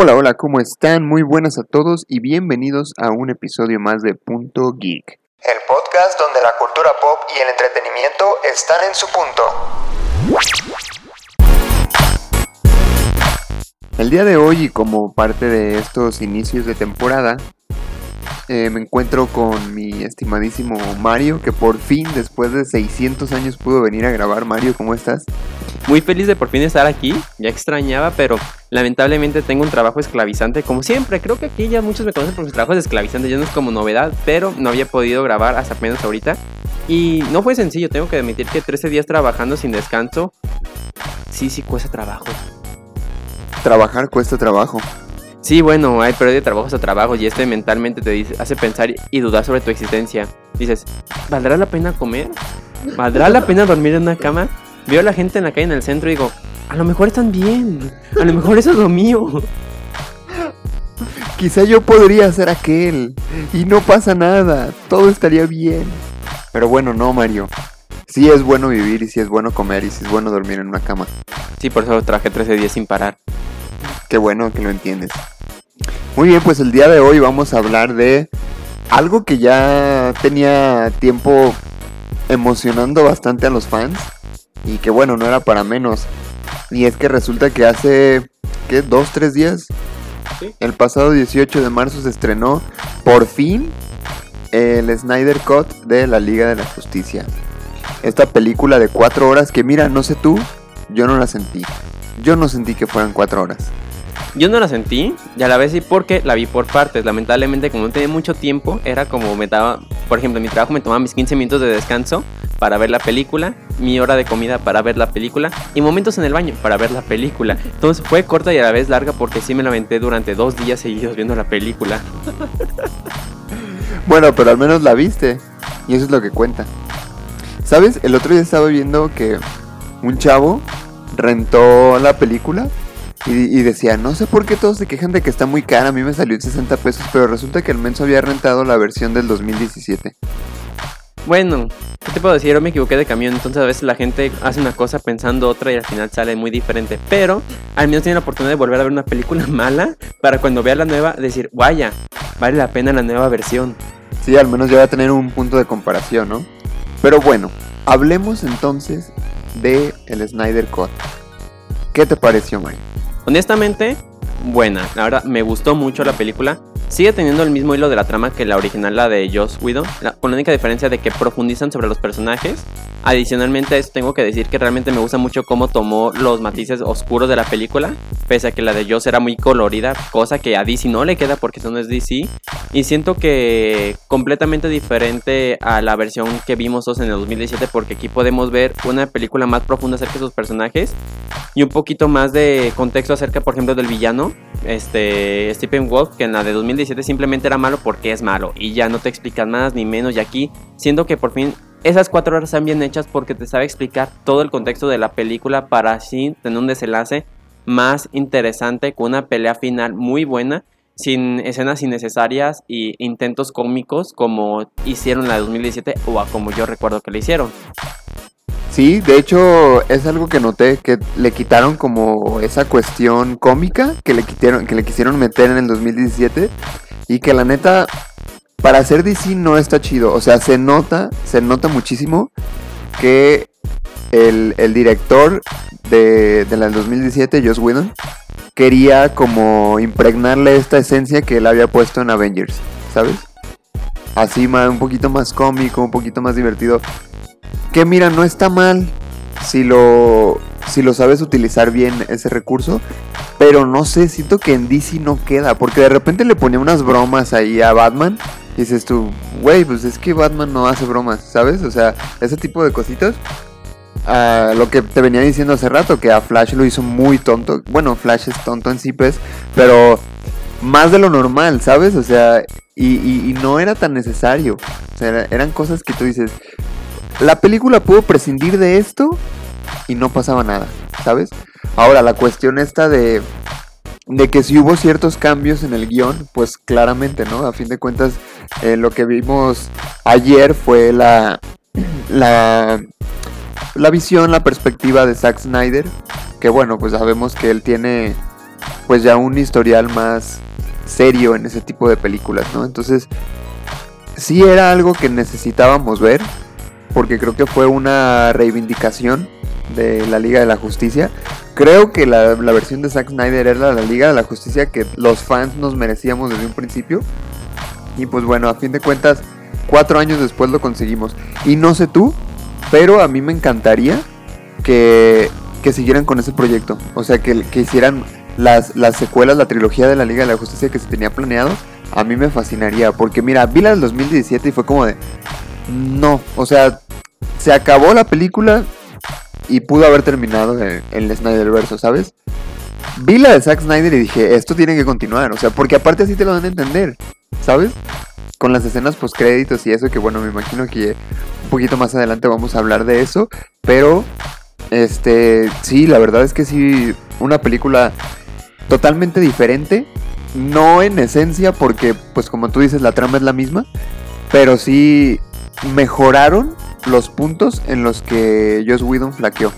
Hola, hola, ¿cómo están? Muy buenas a todos y bienvenidos a un episodio más de Punto Geek. El podcast donde la cultura pop y el entretenimiento están en su punto. El día de hoy y como parte de estos inicios de temporada, eh, me encuentro con mi estimadísimo Mario, que por fin, después de 600 años, pudo venir a grabar. Mario, ¿cómo estás? Muy feliz de por fin estar aquí, ya extrañaba, pero lamentablemente tengo un trabajo esclavizante, como siempre. Creo que aquí ya muchos me conocen por mis trabajos esclavizantes, ya no es como novedad, pero no había podido grabar hasta apenas ahorita. Y no fue sencillo, tengo que admitir que 13 días trabajando sin descanso, sí, sí cuesta trabajo. Trabajar cuesta trabajo. Sí, bueno, hay periodo de trabajos a trabajos y este mentalmente te dice, hace pensar y dudar sobre tu existencia. Dices, ¿valdrá la pena comer? ¿Valdrá la pena dormir en una cama? Veo a la gente en la calle en el centro y digo, a lo mejor están bien, a lo mejor eso es lo mío. Quizá yo podría ser aquel y no pasa nada, todo estaría bien. Pero bueno, no, Mario. Sí es bueno vivir y sí es bueno comer y sí es bueno dormir en una cama. Sí, por eso traje 13 días sin parar. Qué bueno que lo entiendes. Muy bien, pues el día de hoy vamos a hablar de algo que ya tenía tiempo emocionando bastante a los fans y que bueno, no era para menos. Y es que resulta que hace, ¿qué? ¿Dos, tres días? El pasado 18 de marzo se estrenó por fin el Snyder Cut de la Liga de la Justicia. Esta película de cuatro horas que mira, no sé tú, yo no la sentí. Yo no sentí que fueran cuatro horas. Yo no la sentí, ya la vez sí porque la vi por partes. Lamentablemente, como no tenía mucho tiempo, era como me daba, por ejemplo, en mi trabajo me tomaba mis 15 minutos de descanso para ver la película, mi hora de comida para ver la película y momentos en el baño para ver la película. Entonces fue corta y a la vez larga porque sí me la aventé durante dos días seguidos viendo la película. bueno, pero al menos la viste y eso es lo que cuenta. ¿Sabes? El otro día estaba viendo que un chavo rentó la película y, decía, no sé por qué todos se quejan de que está muy cara, a mí me salió en 60 pesos, pero resulta que el menso había rentado la versión del 2017. Bueno, ¿qué te puedo decir? Yo me equivoqué de camión, entonces a veces la gente hace una cosa pensando otra y al final sale muy diferente. Pero al menos tiene la oportunidad de volver a ver una película mala para cuando vea la nueva decir, vaya, vale la pena la nueva versión. Sí, al menos ya va a tener un punto de comparación, ¿no? Pero bueno, hablemos entonces de el Snyder Cut. ¿Qué te pareció, Mario? Honestamente, buena. La verdad, me gustó mucho la película. Sigue teniendo el mismo hilo de la trama que la original, la de Joss Whedon, con la única diferencia de que profundizan sobre los personajes. Adicionalmente a eso tengo que decir que realmente me gusta mucho cómo tomó los matices oscuros de la película, pese a que la de Joss era muy colorida, cosa que a DC no le queda porque eso no es DC. Y siento que completamente diferente a la versión que vimos en el 2017 porque aquí podemos ver una película más profunda acerca de sus personajes y un poquito más de contexto acerca, por ejemplo, del villano, este Stephen Wolf, que en la de 2017 simplemente era malo porque es malo y ya no te explican más ni menos. Y aquí, siendo que por fin esas cuatro horas están bien hechas porque te sabe explicar todo el contexto de la película para así tener un desenlace más interesante con una pelea final muy buena sin escenas innecesarias y intentos cómicos como hicieron la de 2017 o como yo recuerdo que le hicieron. Sí, de hecho es algo que noté que le quitaron como esa cuestión cómica que le quitaron, que le quisieron meter en el 2017 y que la neta para hacer DC no está chido, o sea, se nota, se nota muchísimo que el, director de, de la del 2017, Joss Whedon, quería como impregnarle esta esencia que él había puesto en Avengers, ¿sabes? Así un poquito más cómico, un poquito más divertido. Que mira, no está mal si lo, si lo sabes utilizar bien ese recurso. Pero no sé, siento que en DC no queda. Porque de repente le ponía unas bromas ahí a Batman. Y dices tú, güey, pues es que Batman no hace bromas, ¿sabes? O sea, ese tipo de cositas. Uh, lo que te venía diciendo hace rato, que a Flash lo hizo muy tonto. Bueno, Flash es tonto en sí, pues. Pero más de lo normal, ¿sabes? O sea, y, y, no era tan necesario. O sea, eran cosas que tú dices, la película pudo prescindir de esto y no pasaba nada, ¿sabes? Ahora, la cuestión esta de, de que si hubo ciertos cambios en el guion, pues claramente, ¿no? A fin de cuentas, eh, lo que vimos ayer fue la, la, la visión, la perspectiva de Zack Snyder, que bueno, pues sabemos que él tiene pues ya un historial más serio en ese tipo de películas, ¿no? Entonces, sí era algo que necesitábamos ver, porque creo que fue una reivindicación de la Liga de la Justicia. Creo que la, la versión de Zack Snyder era la Liga de la Justicia que los fans nos merecíamos desde un principio. Y pues bueno, a fin de cuentas, cuatro años después lo conseguimos. Y no sé tú, pero a mí me encantaría que, que siguieran con ese proyecto. O sea, que, que hicieran las, las secuelas, la trilogía de la Liga de la Justicia que se tenía planeado. A mí me fascinaría. Porque mira, vi la del 2017 y fue como de... No, o sea, se acabó la película y pudo haber terminado en, el Snyder verso, ¿sabes? Vi la de Zack Snyder y dije, esto tiene que continuar, o sea, porque aparte así te lo dan a entender, ¿sabes? Con las escenas post créditos y eso, que bueno, me imagino que un poquito más adelante vamos a hablar de eso, pero este, sí, la verdad es que sí, una película totalmente diferente, no en esencia, porque pues como tú dices, la trama es la misma, pero sí mejoraron los puntos en los que Joss Whedon flaqueó.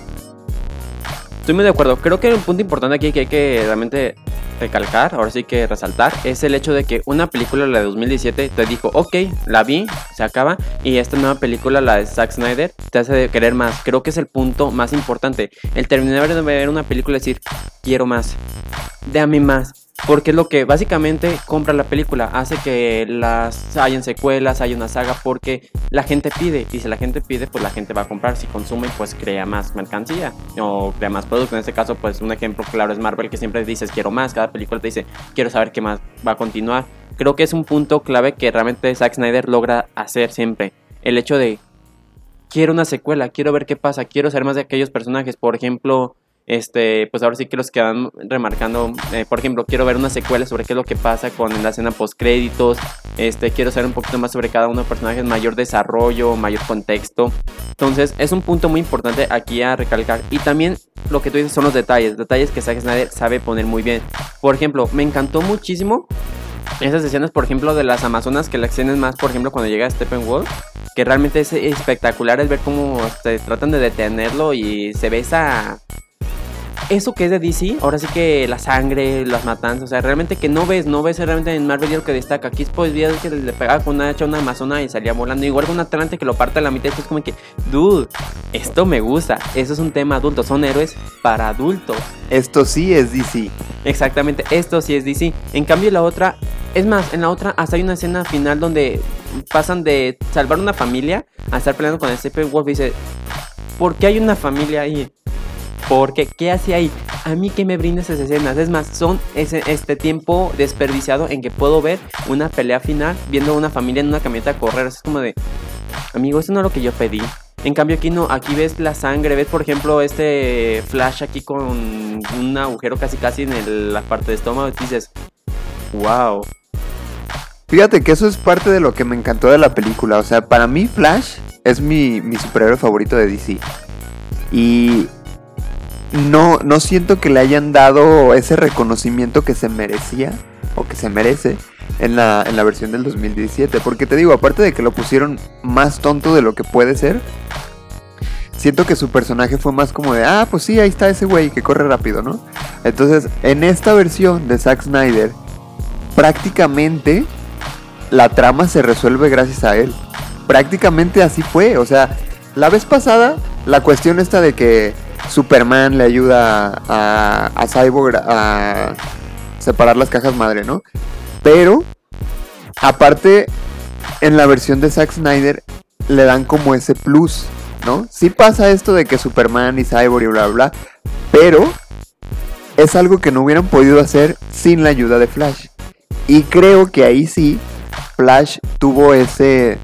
Estoy muy de acuerdo. Creo que un punto importante aquí que hay que realmente recalcar, ahora sí que resaltar, es el hecho de que una película, la de 2017, te dijo, ok, la vi, se acaba, y esta nueva película, la de Zack Snyder, te hace querer más. Creo que es el punto más importante. El terminar de ver una película y decir, quiero más, dame más. Porque es lo que básicamente compra la película. Hace que las hayan secuelas, haya una saga, porque la gente pide. Y si la gente pide, pues la gente va a comprar. Si consume, pues crea más mercancía o crea más producto. En este caso, pues un ejemplo claro es Marvel, que siempre dices quiero más. Cada película te dice quiero saber qué más va a continuar. Creo que es un punto clave que realmente Zack Snyder logra hacer siempre. El hecho de quiero una secuela, quiero ver qué pasa, quiero saber más de aquellos personajes. Por ejemplo, este, pues ahora sí que los que van remarcando, eh, por ejemplo, quiero ver una secuela sobre qué es lo que pasa con la escena post créditos, este, quiero saber un poquito más sobre cada uno de los personajes, mayor desarrollo, mayor contexto. Entonces, es un punto muy importante aquí a recalcar. Y también lo que tú dices son los detalles, detalles que Zack Snyder sabe poner muy bien. Por ejemplo, me encantó muchísimo esas escenas, por ejemplo, de las Amazonas, que la escena es más, por ejemplo, cuando llega Steppenwolf, que realmente es espectacular es ver cómo se tratan de detenerlo y se ve esa eso que es de DC, ahora sí que la sangre, las matanzas, o sea, realmente que no ves, no ves realmente en Marvel lo que destaca. Aquí pues vi que le pegaba con una hacha a una amazona y salía volando. Igual con un Atlante que lo parte a la mitad. Esto es como que, dude, esto me gusta. Eso es un tema adulto, son héroes para adultos. Esto sí es DC. Exactamente, esto sí es DC. En cambio, la otra, es más, en la otra hasta hay una escena final donde pasan de salvar una familia a estar peleando con el Steppenwolf y dice, ¿por qué hay una familia ahí? Porque, ¿qué hace ahí? A mí que me brinda esas escenas. Es más, son ese, este tiempo desperdiciado en que puedo ver una pelea final viendo a una familia en una camioneta correr. Es como de, amigo, eso no es lo que yo pedí. En cambio aquí no, aquí ves la sangre, ves por ejemplo este flash aquí con un agujero casi casi en la parte de estómago y dices, wow. Fíjate que eso es parte de lo que me encantó de la película. O sea, para mí Flash es mi, mi superhéroe favorito de DC. Y no, no siento que le hayan dado ese reconocimiento que se merecía o que se merece en la, en la versión del 2017. Porque te digo, aparte de que lo pusieron más tonto de lo que puede ser, siento que su personaje fue más como de, ah, pues sí, ahí está ese güey que corre rápido, ¿no? Entonces, en esta versión de Zack Snyder, prácticamente la trama se resuelve gracias a él. Prácticamente así fue, o sea, la vez pasada, la cuestión está de que Superman le ayuda a, Cyborg a separar las cajas madre, ¿no? Pero, aparte, en la versión de Zack Snyder le dan como ese plus, ¿no? Sí pasa esto de que Superman y Cyborg y bla, bla, bla, pero es algo que no hubieran podido hacer sin la ayuda de Flash. Y creo que ahí sí, Flash tuvo ese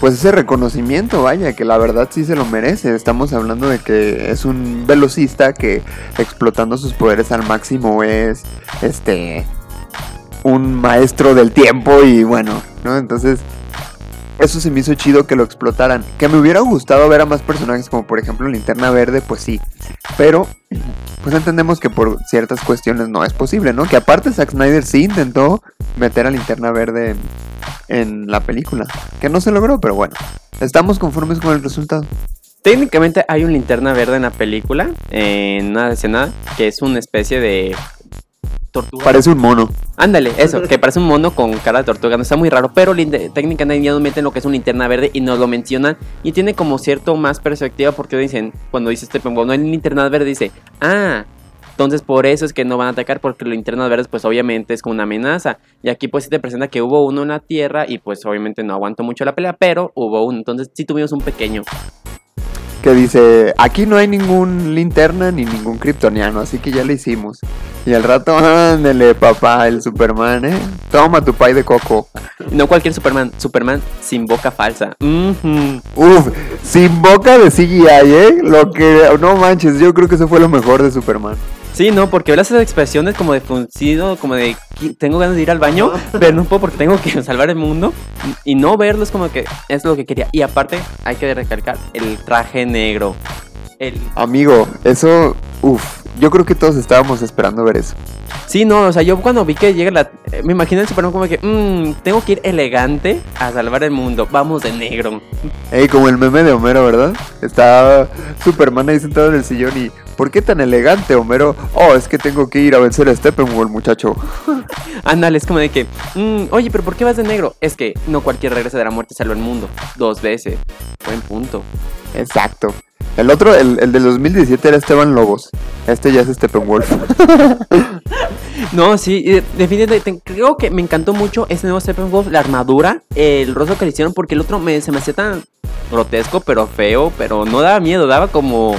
pues ese reconocimiento, vaya, que la verdad sí se lo merece. Estamos hablando de que es un velocista que explotando sus poderes al máximo es este un maestro del tiempo y bueno, ¿no? Entonces, eso se me hizo chido que lo explotaran. Que me hubiera gustado ver a más personajes como por ejemplo Linterna Verde, pues sí. Pero, pues entendemos que por ciertas cuestiones no es posible, ¿no? Que aparte Zack Snyder sí intentó meter a Linterna Verde en, en la película. Que no se logró, pero bueno. Estamos conformes con el resultado. Técnicamente hay un linterna verde en la película, en una escena, que es una especie de tortuga. Parece un mono. Ándale, eso, que parece un mono con cara de tortuga, no está muy raro, pero técnicamente ya nos meten lo que es una linterna verde y nos lo mencionan y tiene como cierto más perspectiva porque dicen, cuando dice Steppenwolf, no hay linterna verde, dice, ah, entonces por eso es que no van a atacar porque las linternas verdes pues obviamente es como una amenaza y aquí pues sí te presenta que hubo uno en la tierra y pues obviamente no aguantó mucho la pelea, pero hubo uno, entonces sí tuvimos un pequeño. Que dice, aquí no hay ningún linterna ni ningún kryptoniano, así que ya lo hicimos. Y al rato, ándele, papá, el Superman, ¿eh? Toma tu pay de coco. No cualquier Superman, Superman sin boca falsa. Ujú. Uf, sin boca de CGI, ¿eh? Lo que, no manches, yo creo que eso fue lo mejor de Superman. Sí, no, porque verás esas expresiones como de fruncido, como de "Qui- tengo ganas de ir al baño, pero no puedo porque tengo que salvar el mundo. Y no verlo es como que es lo que quería. Y aparte, hay que recalcar el traje negro. El... Amigo, eso, uf, yo creo que todos estábamos esperando ver eso. Sí, no, o sea, yo cuando vi que llega la. eh, Me imagino el Superman como que, mmm, tengo que ir elegante a salvar el mundo. Vamos de negro. Ey, como el meme de Homero, ¿verdad? Está Superman ahí sentado en el sillón y... ¿Por qué tan elegante, Homero? Oh, es que tengo que ir a vencer a Steppenwolf, muchacho. Ándale, es como de que, "Mm, oye, pero ¿por qué vas de negro? Es que no cualquier regresa de la muerte salva el mundo. Dos veces. Buen punto. Exacto. El otro, el, el del 2017 era Esteban Lobos. Este ya es Steppenwolf. No, sí, definitivamente creo que me encantó mucho ese nuevo Steppenwolf, la armadura, el rostro que le hicieron, porque el otro me, se me hacía tan grotesco, pero feo, pero no daba miedo, daba como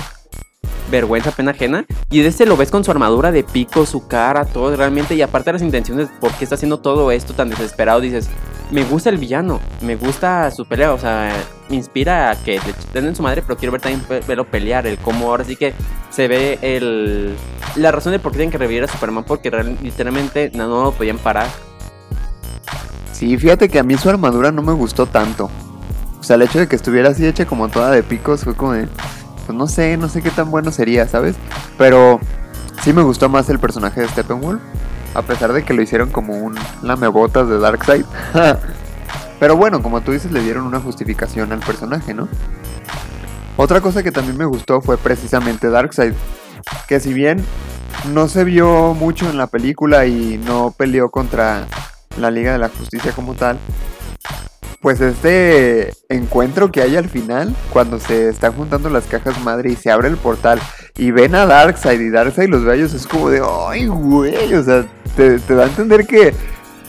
vergüenza, pena ajena. Y de este lo ves con su armadura de pico, su cara, todo realmente, y aparte las intenciones, por qué está haciendo todo esto tan desesperado, dices, me gusta el villano, me gusta su pelea, o sea, me inspira a que le den en su madre, pero quiero ver también verlo pelear, el cómo ahora sí que se ve el la razón de por qué tienen que revivir a Superman, porque literalmente no, no lo podían parar. Sí, fíjate que a mí su armadura no me gustó tanto. O sea, el hecho de que estuviera así hecha como toda de picos fue como de... No sé, no sé qué tan bueno sería, ¿sabes? Pero sí me gustó más el personaje de Steppenwolf. A pesar de que lo hicieron como un lamebotas de Darkseid. Pero bueno, como tú dices, le dieron una justificación al personaje, ¿no? Otra cosa que también me gustó fue precisamente Darkseid. Que si bien no se vio mucho en la película y no peleó contra la Liga de la Justicia como tal, pues este encuentro que hay al final, cuando se están juntando las cajas madre y se abre el portal y ven a Darkseid y Darkseid los ve a ellos, es como de, ay, güey, o sea, te, te da a entender que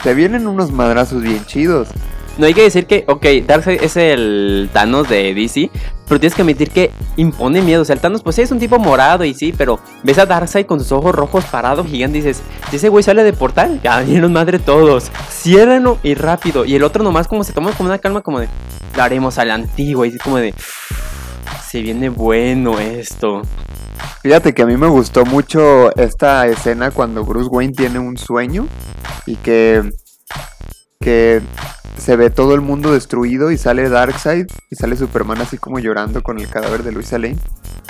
te vienen unos madrazos bien chidos. No hay que decir que, ok, Darkseid es el Thanos de DC, pero tienes que admitir que impone miedo. O sea, el Thanos, pues sí, es un tipo morado y sí, pero ves a Darkseid con sus ojos rojos parados gigante y dices, si ese güey sale de portal, ya vinieron madre todos. Ciérrenlo y rápido. Y el otro nomás como se toma como una calma, como de, lo haremos a la antigua. Y es como de, se viene bueno esto. Fíjate que a mí me gustó mucho esta escena cuando Bruce Wayne tiene un sueño y que, que se ve todo el mundo destruido y sale Darkseid y sale Superman así como llorando con el cadáver de Luisa Lane.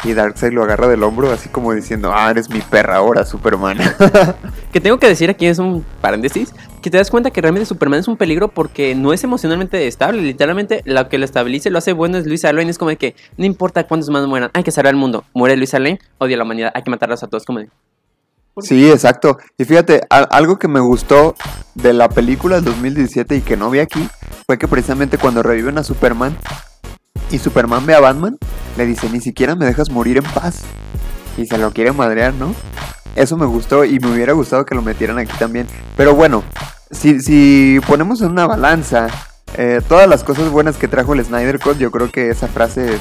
Y Darkseid lo agarra del hombro así como diciendo, ah, eres mi perra ahora, Superman. Que tengo que decir aquí es un paréntesis, que te das cuenta que realmente Superman es un peligro porque no es emocionalmente estable, literalmente lo que lo estabiliza y lo hace bueno es Luisa Lane, es como de que no importa cuántos humanos mueran, hay que salvar al mundo, muere Luisa Lane, odia a la humanidad, hay que matarlos a todos, como de... Sí, exacto. Y fíjate, algo que me gustó de la película del 2017 y que no vi aquí fue que precisamente cuando reviven a Superman y Superman ve a Batman, le dice, ni siquiera me dejas morir en paz. Y se lo quiere madrear, ¿no? Eso me gustó y me hubiera gustado que lo metieran aquí también. Pero bueno, si, si ponemos en una balanza eh, todas las cosas buenas que trajo el Snyder Cut, yo creo que esa frase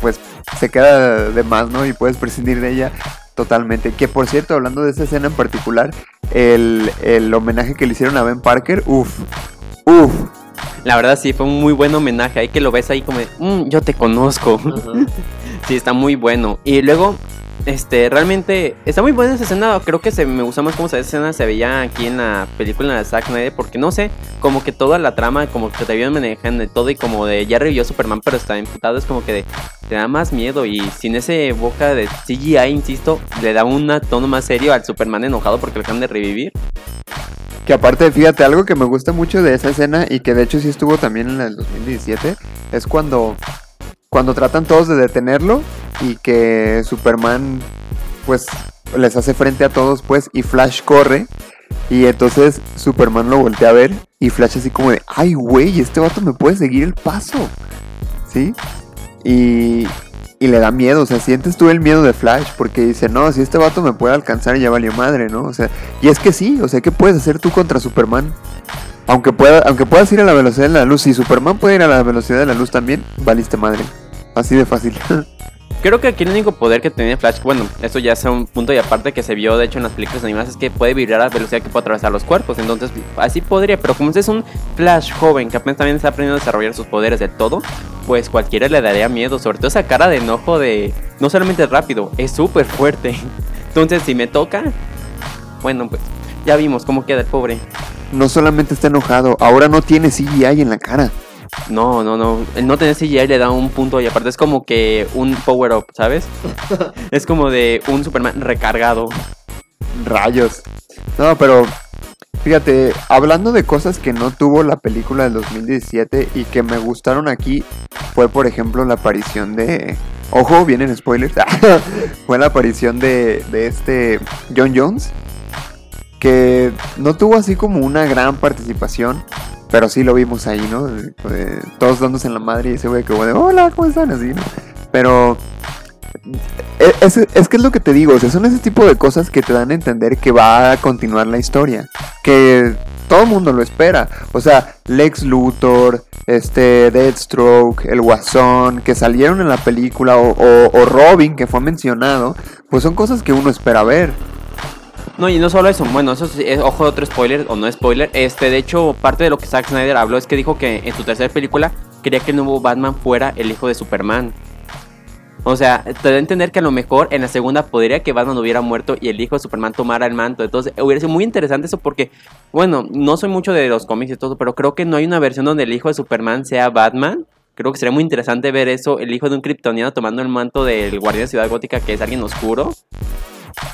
pues se queda de más, ¿no? Y puedes prescindir de ella totalmente. Que por cierto, hablando de esa escena en particular, el, el homenaje que le hicieron a Ben Parker, uff, uff. La verdad sí, fue un muy buen homenaje, ahí que lo ves ahí como de, "Mm, yo te conozco. sí, está muy bueno. Y luego, este, realmente, está muy buena esa escena, creo que se me gusta más cómo esa escena se veía aquí en la película de Zack Snyder, porque no sé, como que toda la trama, como que te vieron manejando de todo y como de, ya revivió Superman, pero está imputado, es como que te da más miedo y sin ese boca de CGI, insisto, le da un tono más serio al Superman enojado porque lo acaban de revivir. Que aparte, fíjate, algo que me gusta mucho de esa escena y que de hecho sí estuvo también en la del 2017, es cuando, cuando tratan todos de detenerlo y que Superman, pues, les hace frente a todos, pues, y Flash corre. Y entonces Superman lo voltea a ver y Flash así como de, ay, güey, este vato me puede seguir el paso. ¿Sí? Y, y le da miedo, o sea, sientes tú el miedo de Flash porque dice, no, si este vato me puede alcanzar ya valió madre, ¿no? O sea, y es que sí, o sea, ¿qué puedes hacer tú contra Superman? Aunque, pueda, aunque puedas ir a la velocidad de la luz, si Superman puede ir a la velocidad de la luz también, valiste madre. Así de fácil. Creo que aquí el único poder que tiene Flash, bueno, esto ya es un punto y aparte que se vio de hecho en las películas animadas, es que puede vibrar a la velocidad que puede atravesar los cuerpos. Entonces, así podría, pero como es un Flash joven que apenas también está aprendiendo a desarrollar sus poderes de todo, pues cualquiera le daría miedo. Sobre todo esa cara de enojo de. No solamente es rápido, es súper fuerte. Entonces, si me toca, bueno, pues ya vimos cómo queda el pobre. No solamente está enojado, ahora no tiene CGI en la cara. No, no, no. El no tener CGI le da un punto y aparte es como que un power up, ¿sabes? es como de un Superman recargado. Rayos. No, pero fíjate, hablando de cosas que no tuvo la película del 2017 y que me gustaron aquí, fue por ejemplo la aparición de... Ojo, vienen spoilers. fue la aparición de, de este John Jones. Que no tuvo así como una gran participación. Pero sí lo vimos ahí, ¿no? Todos dándose en la madre y ese güey que de, hola, ¿cómo están? Así, ¿no? Pero e, es, que es lo que te digo, son ese tipo de cosas que te dan a entender que va a continuar la historia. Que todo el mundo lo espera. O sea, Lex Luthor, este, Deathstroke, el Guasón, que salieron en la película, o, o Robin, que fue mencionado, pues son cosas que uno espera ver. No, y no solo eso, bueno, eso es, ojo, otro spoiler, o no spoiler. Este, de hecho, parte de lo que Zack Snyder habló es que dijo que en su tercera película quería que el nuevo Batman fuera el hijo de Superman. O sea, te da a entender que a lo mejor en la segunda podría que Batman hubiera muerto y el hijo de Superman tomara el manto. Entonces, hubiera sido muy interesante eso porque, bueno, no soy mucho de los cómics y todo, pero creo que no hay una versión donde el hijo de Superman sea Batman. Creo que sería muy interesante ver eso, el hijo de un kryptoniano tomando el manto del guardián de Ciudad Gótica, que es alguien oscuro.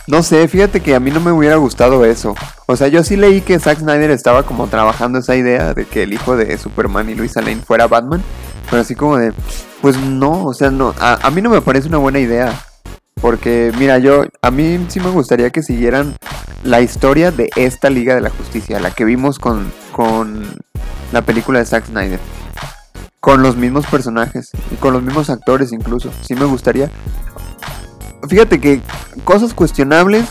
No sé, fíjate que a mí no me hubiera gustado eso. O sea, yo sí leí que Zack Snyder estaba como trabajando esa idea de que el hijo de Superman y Luisa Lane fuera Batman. Pero así como de, pues no, o sea, no, a, a, mí no me parece una buena idea. Porque, mira, yo, a mí sí me gustaría que siguieran la historia de esta Liga de la Justicia, la que vimos con, con la película de Zack Snyder. Con los mismos personajes y con los mismos actores incluso. Sí me gustaría. Fíjate que cosas cuestionables,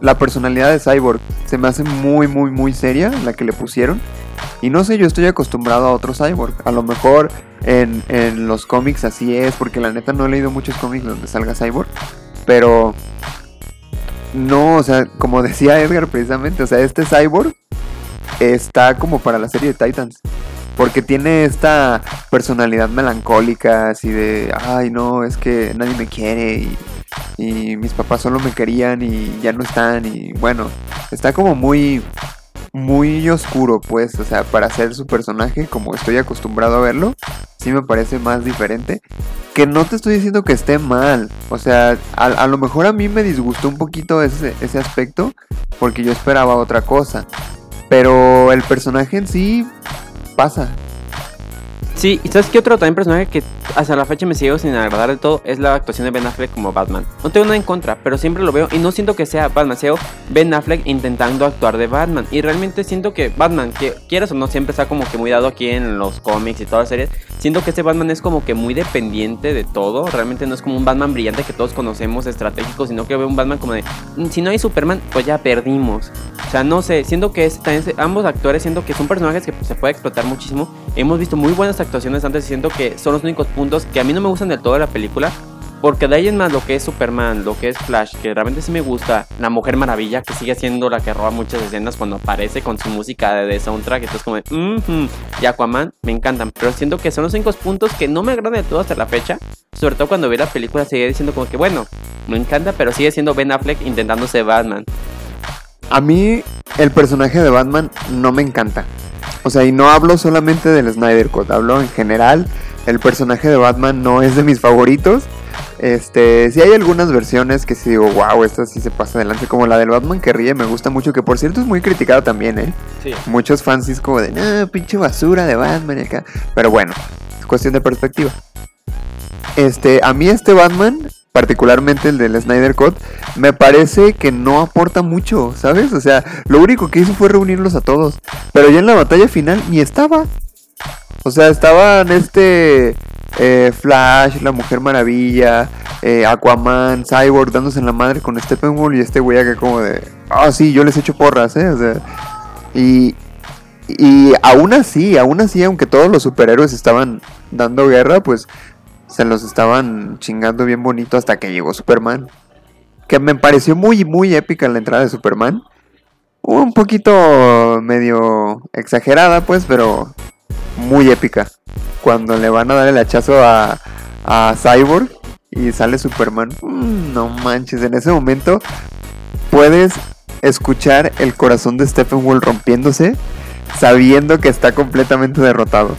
la personalidad de Cyborg se me hace muy, muy, muy seria la que le pusieron. Y no sé, yo estoy acostumbrado a otro Cyborg. A lo mejor en, en, los cómics así es, porque la neta no he leído muchos cómics donde salga Cyborg. Pero no, o sea, como decía Edgar precisamente, o sea, este Cyborg está como para la serie de Titans. Porque tiene esta personalidad melancólica, así de, ay no, es que nadie me quiere y, y mis papás solo me querían y ya no están y bueno, está como muy muy oscuro, pues, o sea, para ser su personaje, como estoy acostumbrado a verlo, sí me parece más diferente. Que no te estoy diciendo que esté mal, o sea, a, a lo mejor a mí me disgustó un poquito ese, ese aspecto, porque yo esperaba otra cosa. Pero el personaje en sí pasa, Sí, y sabes qué otro también personaje que hasta la fecha me sigue sin agradar del todo es la actuación de Ben Affleck como Batman. No tengo nada en contra, pero siempre lo veo y no siento que sea Batman, sea Ben Affleck intentando actuar de Batman. Y realmente siento que Batman, que quieras o no, siempre está como que muy dado aquí en los cómics y todas las series. Siento que este Batman es como que muy dependiente de todo. Realmente no es como un Batman brillante que todos conocemos, estratégico, sino que veo un Batman como de, si no hay Superman, pues ya perdimos. O sea, no sé, siento que es, ambos actores, siento que son personajes que se puede explotar muchísimo. Hemos visto muy buenas actuaciones antes y siento que son los únicos puntos que a mí no me gustan del todo de la película. Porque de ahí en más lo que es Superman, lo que es Flash, que realmente sí me gusta. La Mujer Maravilla, que sigue siendo la que roba muchas escenas cuando aparece con su música de soundtrack. Esto es como, mm -hmm. y Aquaman, me encantan. Pero siento que son los únicos puntos que no me agradan de todo hasta la fecha. Sobre todo cuando vi la película, sigue diciendo como que, bueno, me encanta, pero sigue siendo Ben Affleck intentándose Batman. A mí, el personaje de Batman no me encanta. O sea, y no hablo solamente del Snyder Cut, hablo en general. El personaje de Batman no es de mis favoritos. Este, sí hay algunas versiones que sí digo, wow, esta sí se pasa adelante, como la del Batman que ríe, me gusta mucho, que por cierto es muy criticada también, ¿eh? Sí. Muchos fans sí es como de, no, pinche basura de Batman acá. Pero bueno, es cuestión de perspectiva. Este, a mí este Batman, particularmente el del Snyder Cut, me parece que no aporta mucho, ¿sabes? O sea, lo único que hizo fue reunirlos a todos. Pero ya en la batalla final ni estaba. O sea, estaban este eh, Flash, la Mujer Maravilla, eh, Aquaman, Cyborg dándose en la madre con Steppenwolf y este güey acá como de, ah, sí, yo les echo porras, ¿eh? O sea, y, y aún así, aún así, aunque todos los superhéroes estaban dando guerra, pues se los estaban chingando bien bonito hasta que llegó Superman. Que me pareció muy, muy épica la entrada de Superman. Un poquito medio exagerada, pues, pero muy épica. Cuando le van a dar el hachazo a, a Cyborg y sale Superman. Mm, no manches, en ese momento puedes escuchar el corazón de Steppenwolf rompiéndose sabiendo que está completamente derrotado.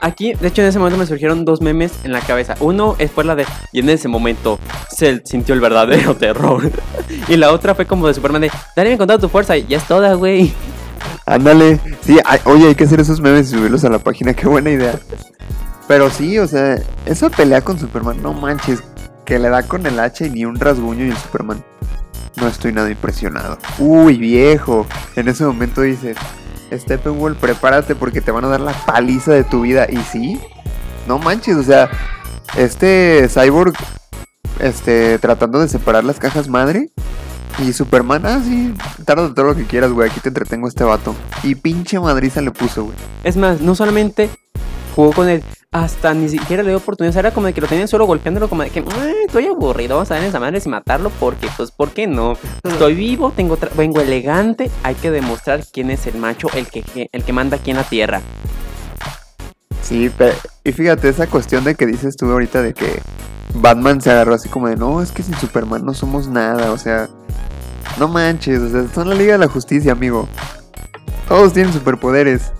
Aquí, de hecho, en ese momento me surgieron dos memes en la cabeza. Uno fue la de, y en ese momento Cell sintió el verdadero terror. y la otra fue como de Superman de, dale con toda tu fuerza y ya es toda, güey. Ándale, sí, ay, oye, hay que hacer esos memes y subirlos a la página, qué buena idea. Pero sí, o sea, esa pelea con Superman, no manches, que le da con el hacha y ni un rasguño y el Superman. No estoy nada impresionado. Uy, viejo. En ese momento dice, Steppenwolf, prepárate porque te van a dar la paliza de tu vida. Y sí, no manches, o sea, este Cyborg, este, tratando de separar las cajas madre. Y Superman, ah, sí, tarda todo lo que quieras, güey, aquí te entretengo este vato. Y pinche madriza le puso, güey. Es más, no solamente jugó con él, hasta ni siquiera le dio oportunidad. Era como de que lo tenían solo golpeándolo, como de que "Ay, estoy aburrido, vamos a ver esa madre y matarlo. Porque, pues, ¿por qué no? Estoy vivo, tengo vengo elegante. Hay que demostrar quién es el macho, el que, el que manda aquí en la tierra. Sí, pe- y fíjate, esa cuestión de que dices tú ahorita de que Batman se agarró así como de, no, es que sin Superman no somos nada, o sea, no manches, o sea, son la Liga de la Justicia, amigo. Todos tienen superpoderes.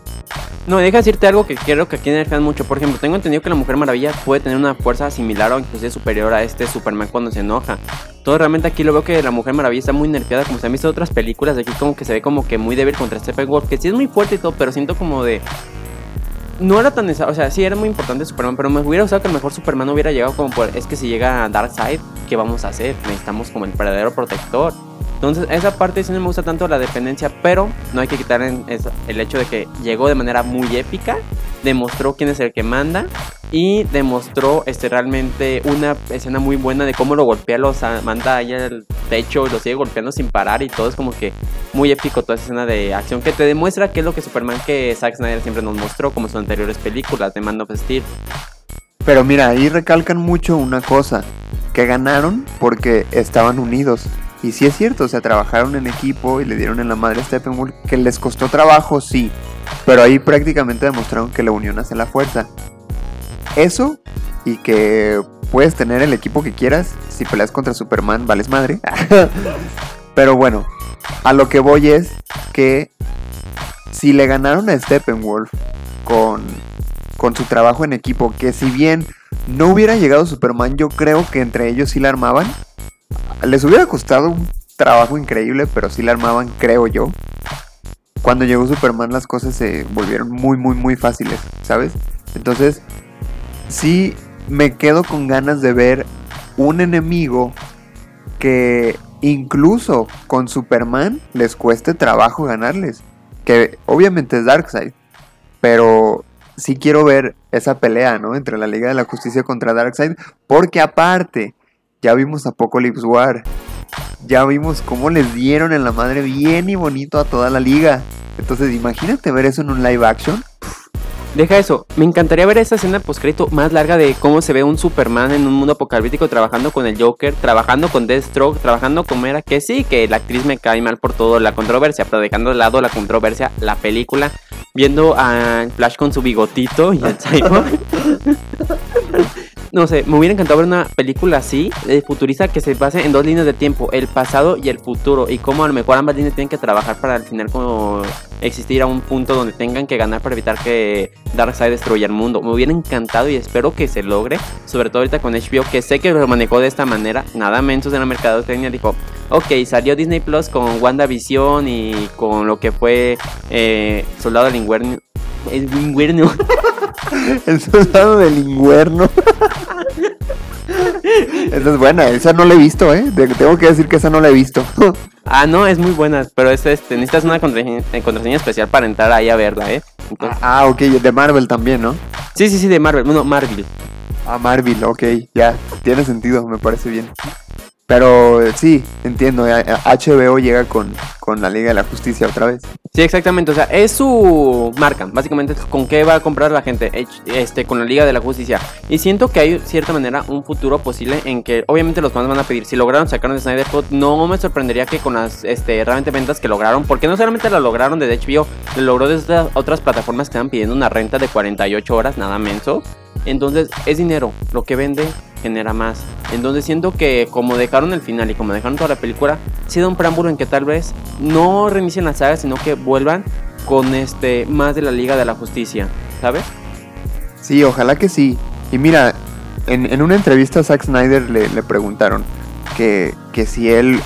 No, deja decirte algo que creo que aquí nerfean mucho. Por ejemplo, tengo entendido que la Mujer Maravilla puede tener una fuerza similar o inclusive superior a este Superman cuando se enoja. Todo realmente aquí lo veo que la Mujer Maravilla está muy nerfeada, como se han visto en otras películas. Aquí como que se ve como que muy débil contra Steppenwolf, que sí es muy fuerte y todo, pero siento como de... No era tan necesario, o sea, sí era muy importante Superman, pero me hubiera gustado que el mejor Superman hubiera llegado como por... Es que si llega a Darkseid, ¿qué vamos a hacer? Necesitamos como el verdadero protector. Entonces, esa parte sí no me gusta tanto la dependencia, pero no hay que quitar el hecho de que llegó de manera muy épica, demostró quién es el que manda y demostró este realmente una escena muy buena de cómo lo golpea, lo manda ahí al techo y lo sigue golpeando sin parar y todo es como que muy épico toda esa escena de acción que te demuestra que es lo que Superman que Zack Snyder siempre nos mostró como sus anteriores películas de Man of Steel. Pero mira, ahí recalcan mucho una cosa, que ganaron porque estaban unidos. Y sí es cierto, o sea, trabajaron en equipo y le dieron en la madre a Steppenwolf, que les costó trabajo, sí. Pero ahí prácticamente demostraron que la unión hace la fuerza. Eso y que puedes tener el equipo que quieras, si peleas contra Superman, vales madre. Pero bueno, a lo que voy es que si le ganaron a Steppenwolf con, con su trabajo en equipo, que si bien no hubiera llegado Superman, yo creo que entre ellos sí la armaban. Les hubiera costado un trabajo increíble, pero sí la armaban, creo yo. Cuando llegó Superman las cosas se volvieron muy, muy, muy fáciles, ¿sabes? Entonces, sí me quedo con ganas de ver un enemigo que incluso con Superman les cueste trabajo ganarles. Que obviamente es Darkseid. Pero sí quiero ver esa pelea, ¿no? Entre la Liga de la Justicia contra Darkseid. Porque aparte, ya vimos Apocalypse War. Ya vimos cómo les dieron en la madre bien y bonito a toda la liga. Entonces, imagínate ver eso en un live action. Deja eso, me encantaría ver esa escena postcrédito más larga de cómo se ve un Superman en un mundo apocalíptico trabajando con el Joker, trabajando con Deathstroke, trabajando con Mera, que sí, que la actriz me cae mal por todo la controversia, pero dejando de lado la controversia, la película, viendo a Flash con su bigotito y el Cyborg. No sé, me hubiera encantado ver una película así, de futurista, que se base en dos líneas de tiempo, el pasado y el futuro, y cómo a lo mejor ambas líneas tienen que trabajar para al final como existir a un punto donde tengan que ganar para evitar que Darkseid destruya el mundo. Me hubiera encantado y espero que se logre, sobre todo ahorita con HBO, que sé que lo manejó de esta manera, nada menos en la mercadotecnia, dijo, ok, salió Disney Plus con WandaVision y con lo que fue eh, Soldado del Invierno. El invierno. El soldado del inguerno. Esa es buena, esa no la he visto, ¿eh? Te- Tengo que decir que esa no la he visto. Ah, no, es muy buena, pero es, este, necesitas una contraseña, eh, contraseña especial para entrar ahí a verla, ¿eh? Entonces- ah, ok, de Marvel también, ¿no? sí, sí, sí, de Marvel, bueno, Marvel. Ah, Marvel, ok, ya, tiene sentido, me parece bien. Pero eh, sí, entiendo, eh, HBO llega con, con la Liga de la Justicia otra vez. Sí, exactamente, o sea, es su marca, básicamente con qué va a comprar la gente, este, con la Liga de la Justicia. Y siento que hay, cierta manera, un futuro posible en que, obviamente, los fans van a pedir, si lograron sacar un Snyder Cut, no me sorprendería que con las, este, realmente ventas que lograron, porque no solamente la lograron desde HBO, lo logró desde otras plataformas que estaban pidiendo una renta de 48 horas, nada menso. Entonces, es dinero, lo que vende genera más. Entonces siento que como dejaron el final y como dejaron toda la película, sí da un preámbulo en que tal vez no reinicien la saga, sino que vuelvan con este más de la Liga de la Justicia, ¿sabes? Sí, ojalá que sí. Y mira, en, en una entrevista a Zack Snyder le, le preguntaron que, que si él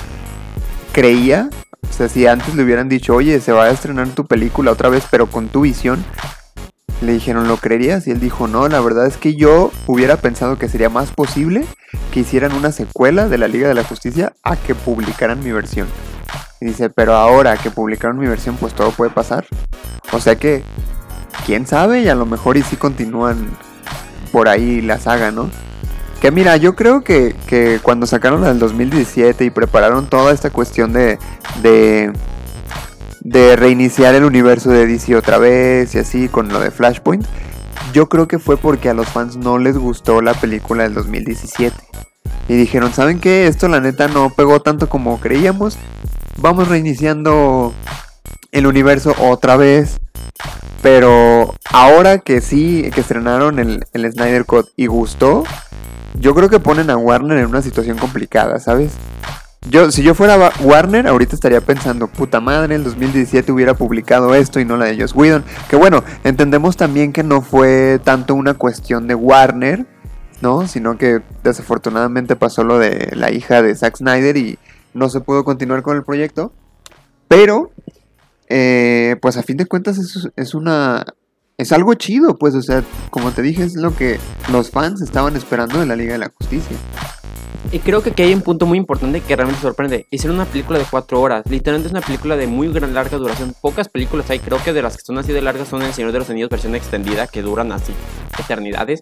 creía, o sea, si antes le hubieran dicho, oye, se va a estrenar tu película otra vez, pero con tu visión, le dijeron, ¿lo creerías? Y él dijo, no, la verdad es que yo hubiera pensado que sería más posible que hicieran una secuela de la Liga de la Justicia a que publicaran mi versión. Y dice, pero ahora que publicaron mi versión, pues todo puede pasar. O sea que, quién sabe, y a lo mejor y sí continúan por ahí la saga, ¿no? Que mira, yo creo que, que cuando sacaron la del 2017 y prepararon toda esta cuestión de, de, de reiniciar el universo de DC otra vez y así con lo de Flashpoint, yo creo que fue porque a los fans no les gustó la película del 2017. Y dijeron, ¿saben qué? Esto la neta no pegó tanto como creíamos. Vamos reiniciando el universo otra vez. Pero ahora que sí, que estrenaron el, el Snyder Cut y gustó, yo creo que ponen a Warner en una situación complicada, ¿sabes? Yo, si yo fuera Wa- Warner, ahorita estaría pensando, puta madre, el 2017 hubiera publicado esto y no la de Joss Whedon. Que bueno, entendemos también que no fue tanto una cuestión de Warner, ¿no? Sino que desafortunadamente pasó lo de la hija de Zack Snyder y no se pudo continuar con el proyecto. Pero, eh, pues a fin de cuentas es, es una... Es algo chido, pues, o sea, como te dije, es lo que los fans estaban esperando de la Liga de la Justicia. Y creo que aquí hay un punto muy importante que realmente sorprende. Hicieron una película de 4 horas. Literalmente es una película de muy gran larga duración. Pocas películas hay. Creo que de las que son así de largas son El Señor de los Anillos versión extendida, que duran así eternidades.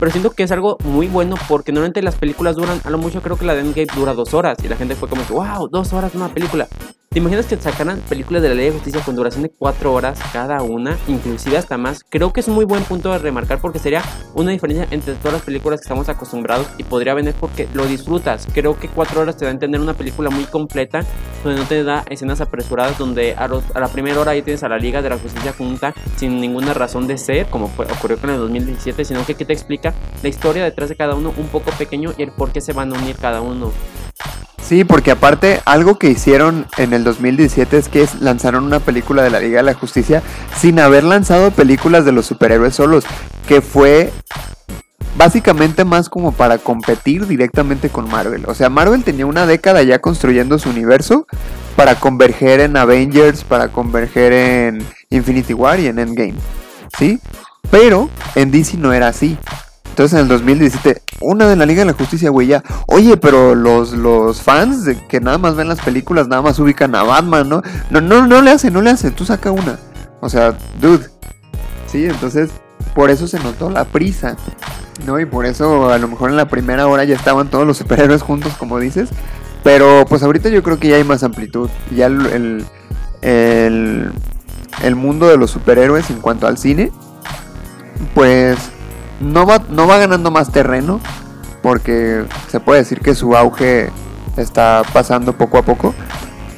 Pero siento que es algo muy bueno porque normalmente las películas duran, a lo mucho creo que la de Endgame dura 2 horas. Y la gente fue como que, wow, 2 horas una película. ¿Te imaginas que sacaran películas de la Ley de Justicia con duración de 4 horas cada una, inclusive hasta más? Creo que es un muy buen punto de remarcar porque sería una diferencia entre todas las películas que estamos acostumbrados y podría venir porque lo disfrutas. Creo que 4 horas te da a entender una película muy completa donde no te da escenas apresuradas, donde a, la primera hora ya tienes a la Liga de la Justicia junta sin ninguna razón de ser, como ocurrió con el 2017, sino que aquí te explica la historia detrás de cada uno un poco pequeño y el por qué se van a unir cada uno. Sí, porque aparte algo que hicieron en el 2017 es que lanzaron una película de la Liga de la Justicia sin haber lanzado películas de los superhéroes solos, que fue básicamente más como para competir directamente con Marvel. O sea, Marvel tenía una década ya construyendo su universo para converger en Avengers, para converger en Infinity War y en Endgame. ¿Sí? Pero en DC no era así. Entonces en el 2017, una de la Liga de la Justicia, güey, ya. Oye, pero los, los fans que nada más ven las películas, nada más ubican a Batman, ¿no? No, no, no le hacen, no le hacen, tú saca una. O sea, dude. Sí, entonces por eso se notó la prisa, ¿no? Y por eso a lo mejor en la primera hora ya estaban todos los superhéroes juntos, como dices. Pero pues ahorita yo creo que ya hay más amplitud. Ya el, el, el, el mundo de los superhéroes en cuanto al cine, pues no va, no va ganando más terreno, porque se puede decir que su auge está pasando poco a poco,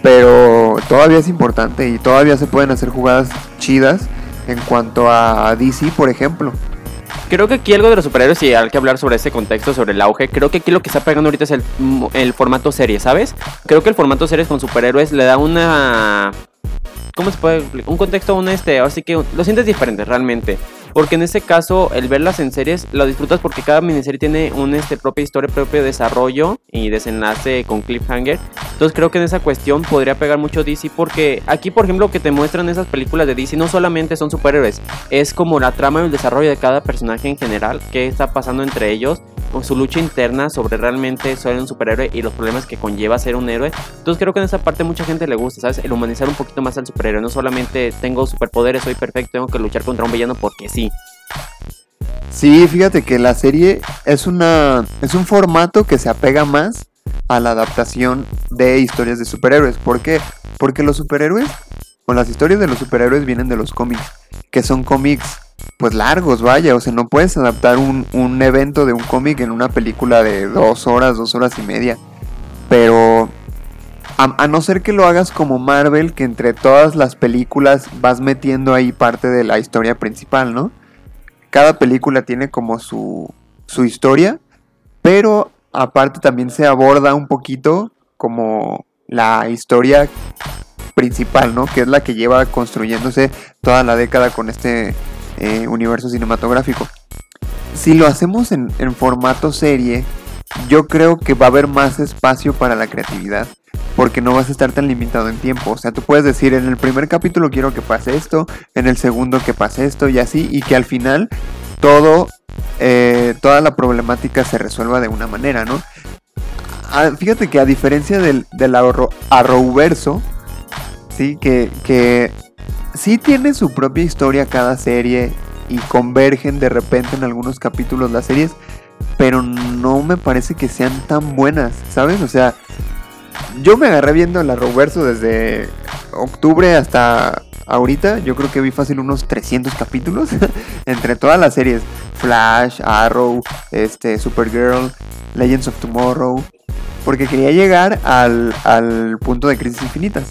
pero todavía es importante y todavía se pueden hacer jugadas chidas en cuanto a DC, por ejemplo. Creo que aquí algo de los superhéroes y hay que hablar sobre ese contexto, sobre el auge. Creo que aquí lo que está pegando ahorita es el, el formato serie, ¿sabes? Creo que el formato series con superhéroes le da una... ¿Cómo se puede? Un contexto, un este, así que lo sientes diferente realmente. Porque en ese caso, el verlas en series, lo disfrutas porque cada miniserie tiene un este, propia historia, propio desarrollo y desenlace con cliffhanger. Entonces creo que en esa cuestión podría pegar mucho DC porque aquí, por ejemplo, que te muestran esas películas de DC no solamente son superhéroes, es como la trama y el desarrollo de cada personaje en general, qué está pasando entre ellos, con su lucha interna sobre realmente ser un superhéroe y los problemas que conlleva ser un héroe. Entonces creo que en esa parte mucha gente le gusta, ¿sabes? El humanizar un poquito más al superhéroe, no solamente tengo superpoderes, soy perfecto, tengo que luchar contra un villano porque sí. Sí, fíjate que la serie es una es un formato que se apega más a la adaptación de historias de superhéroes. ¿Por qué? Porque los superhéroes o las historias de los superhéroes vienen de los cómics, que son cómics pues largos, vaya, o sea, no puedes adaptar un, un evento de un cómic en una película de dos horas, dos horas y media. Pero a, no ser que lo hagas como Marvel, que entre todas las películas vas metiendo ahí parte de la historia principal, ¿no? Cada película tiene como su, su historia, pero aparte también se aborda un poquito como la historia principal, ¿no? Que es la que lleva construyéndose toda la década con este eh, universo cinematográfico. Si lo hacemos en formato serie, yo creo que va a haber más espacio para la creatividad porque no vas a estar tan limitado en tiempo. O sea, tú puedes decir en el primer capítulo quiero que pase esto, en el segundo que pase esto y así, y que al final todo, eh, toda la problemática se resuelva de una manera, ¿no? Ah, fíjate que a diferencia del, del arro Arrowverso, sí, que, que sí tiene su propia historia cada serie y convergen de repente en algunos capítulos las series, pero no me parece que sean tan buenas, ¿sabes? O sea, yo me agarré viendo el Arrowverso desde octubre hasta ahorita. Yo creo que vi fácil unos 300 capítulos entre todas las series: Flash, Arrow, este, Supergirl, Legends of Tomorrow. Porque quería llegar al, al punto de crisis infinitas.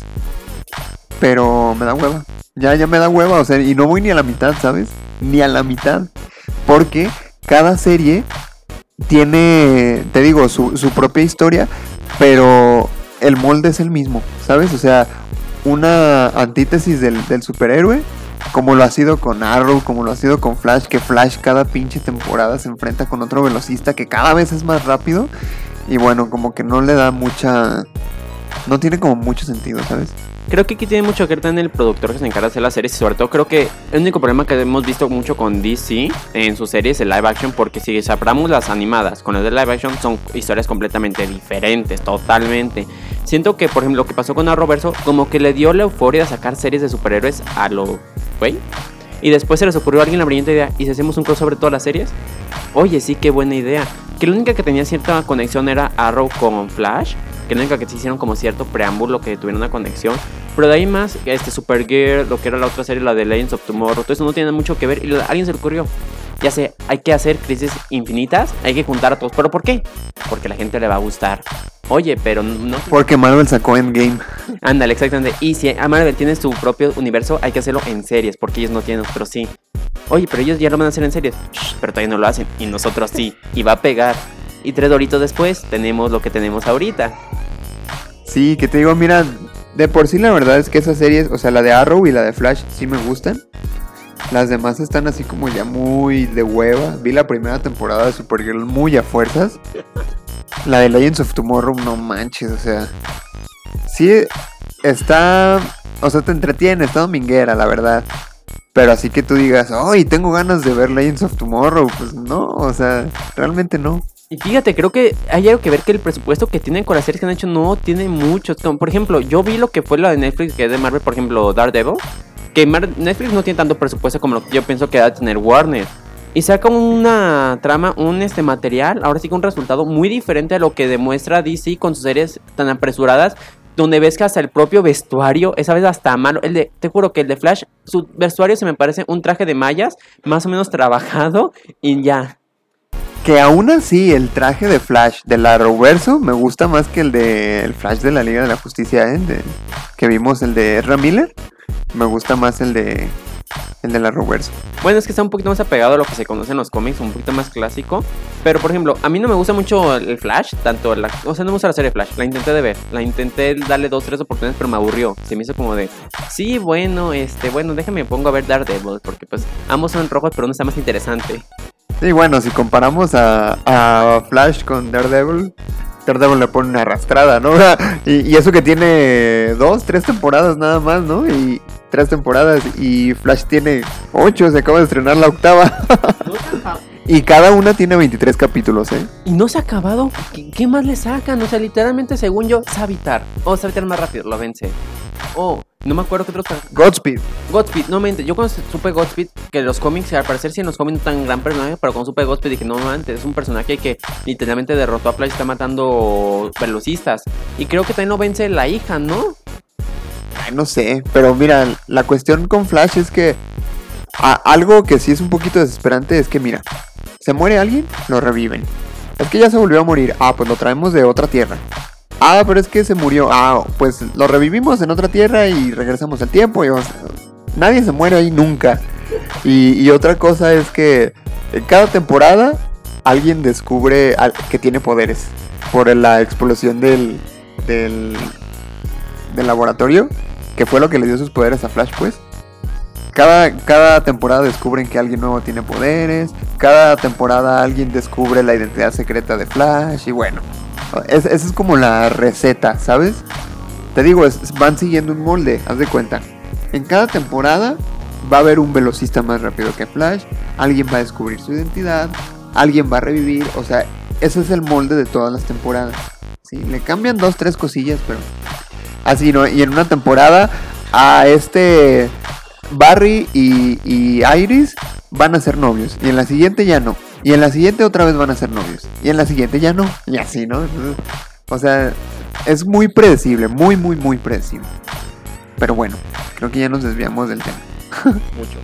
Pero me da hueva. Ya, ya me da hueva. O sea, y no voy ni a la mitad, ¿sabes? Ni a la mitad. Porque cada serie tiene, te digo, su, su propia historia. Pero el molde es el mismo, ¿sabes? O sea, una antítesis del, superhéroe, como lo ha sido con Arrow, como lo ha sido con Flash, que Flash cada pinche temporada se enfrenta con otro velocista que cada vez es más rápido. Y bueno, como que no le da mucha... No tiene como mucho sentido, ¿sabes? Creo que aquí tiene mucho que ver en el productor que se encarga de hacer las series y sobre todo creo que el único problema que hemos visto mucho con DC en sus series es el live action porque si separamos las animadas con las de live action son historias completamente diferentes, totalmente. Siento que por ejemplo lo que pasó con Arrowverso como que le dio la euforia de sacar series de superhéroes a lo güey y después se les ocurrió a alguien la brillante idea y si hacemos un crossover de todas las series. Oye, sí, qué buena idea. Que la única que tenía cierta conexión era Arrow con Flash que la única que se hicieron como cierto preámbulo que tuvieron una conexión. Pero de ahí más, este Supergirl, lo que era la otra serie, la de Legends of Tomorrow, todo eso no tiene mucho que ver. Y a alguien se le ocurrió. Ya sé, hay que hacer crisis infinitas, hay que juntar a todos. ¿Pero por qué? Porque a la gente le va a gustar. Oye, pero no. Porque Marvel sacó Endgame. Ándale, exactamente. Y si a Marvel tiene su propio universo, hay que hacerlo en series, porque ellos no tienen, pero sí. Oye, pero ellos ya lo van a hacer en series. Shh, pero todavía no lo hacen. Y nosotros sí. Y va a pegar. Y tres doritos después tenemos lo que tenemos ahorita. Sí, que te digo, mira, de por sí la verdad es que esas series, o sea, la de Arrow y la de Flash sí me gustan. Las demás están así como ya muy de hueva. Vi la primera temporada de Supergirl muy a fuerzas. La de Legends of Tomorrow, no manches, o sea. Sí, está. O sea, te entretiene, está dominguera, la verdad. Pero así que tú digas, ¡ay, tengo ganas de ver Legends of Tomorrow! Pues no, o sea, realmente no. Y fíjate, creo que hay algo que ver que el presupuesto que tienen con las series que han hecho no tiene mucho. Por ejemplo, yo vi lo que fue la de Netflix, que es de Marvel, por ejemplo, Daredevil. Que Netflix no tiene tanto presupuesto como lo que yo pienso que va a tener Warner. Y saca una trama, un este material, ahora sí que un resultado muy diferente a lo que demuestra DC con sus series tan apresuradas. Donde ves que hasta el propio vestuario, esa vez hasta malo. El de, te juro que el de Flash, su vestuario se me parece un traje de mallas, más o menos trabajado, y ya. Que aún así el traje de Flash del Arrowverso me gusta más que el de Flash de la Liga de la Justicia, ¿eh? que vimos el de Ezra Miller. Me gusta más el de el del Arrowverso. Bueno, es que está un poquito más apegado a lo que se conoce en los cómics, un poquito más clásico. Pero por ejemplo, a mí no me gusta mucho el Flash, tanto la, o sea, no me gusta la serie Flash, la intenté de ver, la intenté darle dos, tres oportunidades, pero me aburrió. Se me hizo como de, sí, bueno, este, bueno, déjame pongo a ver Daredevil, porque pues ambos son rojos, pero uno está más interesante. Sí, bueno, si comparamos a, a Flash con Daredevil, Daredevil le pone una arrastrada, ¿no? Y, y eso que tiene dos, tres temporadas nada más, ¿no? Y tres temporadas y Flash tiene ocho, se acaba de estrenar la octava. y cada una tiene 23 capítulos, ¿eh? Y no se ha acabado. ¿Qué, qué más le sacan? O sea, literalmente, según yo, Savitar. O Savitar más rápido, lo vence. Oh, no me acuerdo qué otros. Godspeed. Godspeed, no mente. Yo cuando supe Godspeed, que los cómics, al parecer sí en los cómics no tan gran personaje, pero cuando supe Godspeed dije, no antes, es un personaje que literalmente derrotó a Flash y está matando velocistas. Y creo que también lo vence la hija, ¿no? No sé, pero mira, la cuestión con Flash es que algo que sí es un poquito desesperante es que, mira, se muere alguien, lo reviven. Es que ya se volvió a morir. Ah, pues lo traemos de otra tierra. Ah, pero es que se murió. Ah, pues lo revivimos en otra tierra y regresamos al tiempo. Nadie se muere ahí nunca. Y, otra cosa es que en cada temporada alguien descubre que tiene poderes por la explosión del, del, del laboratorio, que fue lo que le dio sus poderes a Flash, pues. Cada, cada temporada descubren que alguien nuevo tiene poderes. Cada temporada alguien descubre la identidad secreta de Flash. Y bueno, es- esa es como la receta, ¿sabes? Te digo, es- van siguiendo un molde, haz de cuenta. En cada temporada va a haber un velocista más rápido que Flash. Alguien va a descubrir su identidad. Alguien va a revivir. O sea, ese es el molde de todas las temporadas. ¿sí? Le cambian dos, tres cosillas, pero así, ¿no? Y en una temporada a este Barry y, Iris van a ser novios. Y en la siguiente ya no. Y en la siguiente otra vez van a ser novios. Y en la siguiente ya no. Y así, ¿no? O sea, es muy predecible. Muy, muy, muy predecible. Pero bueno, creo que ya nos desviamos del tema. Mucho.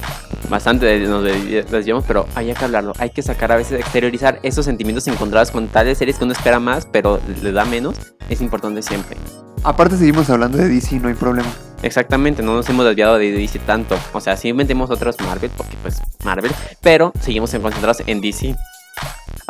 Bastante nos de- desviamos, pero hay que hablarlo. Hay que sacar a veces, exteriorizar esos sentimientos encontrados con tales series que uno espera más, pero le da menos. Es importante siempre. Aparte seguimos hablando de DC, no hay problema. Exactamente, no nos hemos desviado de DC tanto. O sea, sí metemos otros Marvel, porque pues Marvel, pero seguimos concentrados en DC.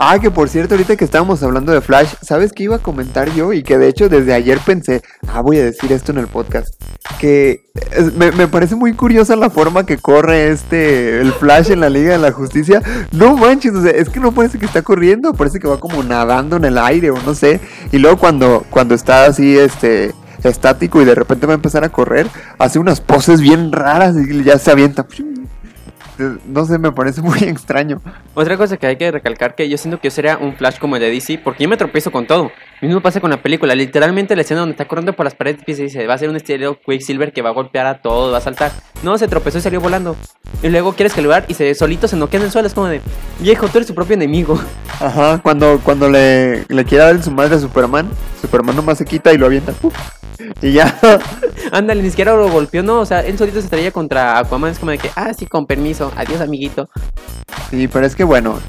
Ah, que por cierto, ahorita que estábamos hablando de Flash, ¿sabes qué iba a comentar yo? Y que de hecho desde ayer pensé, ah, voy a decir esto en el podcast. Que me parece muy curiosa la forma que corre este, el Flash en la Liga de la Justicia. No manches, o sea, es que no parece que está corriendo, parece que va como nadando en el aire o no sé. Y luego cuando, cuando está así, este, estático y de repente va a empezar a correr, hace unas poses bien raras y ya se avienta. No sé, me parece muy extraño. Otra cosa que hay que recalcar que yo siento que yo sería un Flash como el de DC, porque yo me tropiezo con todo. Mismo pasa con la película, literalmente la escena donde está corriendo por las paredes y dice, va a ser un estilo Quicksilver que va a golpear a todo, va a saltar. No, se tropezó y salió volando. Y luego quieres que y se solito se noquea en el suelo, es como de, viejo, tú eres tu propio enemigo. Ajá, cuando, cuando le, le quiere dar su madre a Superman, Superman nomás se quita y lo avienta. Y ya. Ándale, ni siquiera lo golpeó, no, o sea, él solito se estrella contra Aquaman, es como de que, ah, sí, con permiso, adiós amiguito. Sí, pero es que bueno,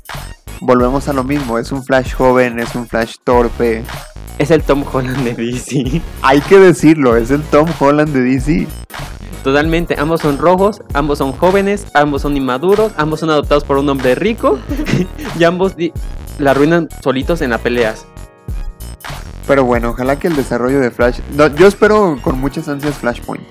volvemos a lo mismo. Es un Flash joven, es un Flash torpe. Es el Tom Holland de DC. Hay que decirlo, es el Tom Holland de DC. Totalmente, ambos son rojos, ambos son jóvenes, ambos son inmaduros, ambos son adoptados por un hombre rico y ambos la arruinan solitos en las peleas. Pero bueno, ojalá que el desarrollo de Flash. no, yo espero con muchas ansias Flashpoint.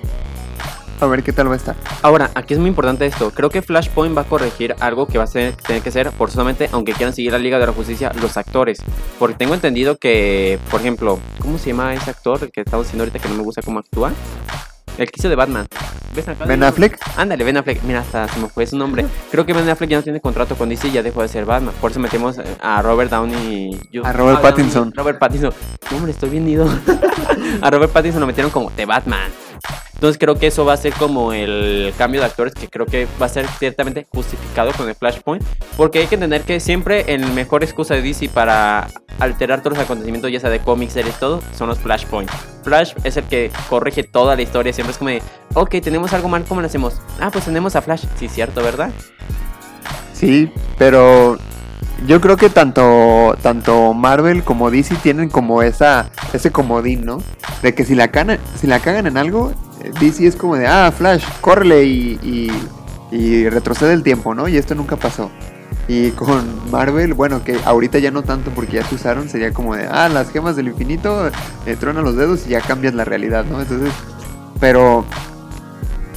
A ver qué tal va a estar. Ahora, aquí es muy importante esto. Creo que Flashpoint va a corregir algo que va a ser- tener que ser forzosamente, aunque quieran seguir la Liga de la Justicia, los actores. Porque tengo entendido que, por ejemplo, ¿cómo se llama ese actor? El que estamos diciendo ahorita que no me gusta cómo actúa. El que hizo de Batman. ¿Ves acá? Ben Affleck. Ándale, Ben Affleck. Mira, hasta se me fue su nombre. Creo que Ben Affleck ya no tiene contrato con DC y ya dejó de ser Batman. Por eso metimos eh, a Robert Downey. A Robert ah, Pattinson. Downey- Robert Pattinson. No, hombre, estoy bien ido. a Robert Pattinson lo metieron como The Batman. Entonces creo que eso va a ser como el cambio de actores que creo que va a ser ciertamente justificado con el Flashpoint. Porque hay que entender que siempre el mejor excusa de DC para alterar todos los acontecimientos, ya sea de cómics, series, todo, son los Flashpoint. Flash es el que corrige toda la historia. Siempre es como de, ok, tenemos algo mal, ¿cómo lo hacemos? Ah, pues tenemos a Flash. Sí, cierto, ¿verdad? Sí, pero yo creo que tanto, tanto Marvel como DC tienen como esa, ese comodín, ¿no? De que si la, cana, si la cagan en algo, DC es como de, ah, Flash, córrele y, y, retrocede el tiempo, ¿no? Y esto nunca pasó. Y con Marvel, bueno, que ahorita ya no tanto porque ya se usaron, sería como de, ah, las gemas del infinito, eh, truenan los dedos y ya cambias la realidad, ¿no? Entonces, pero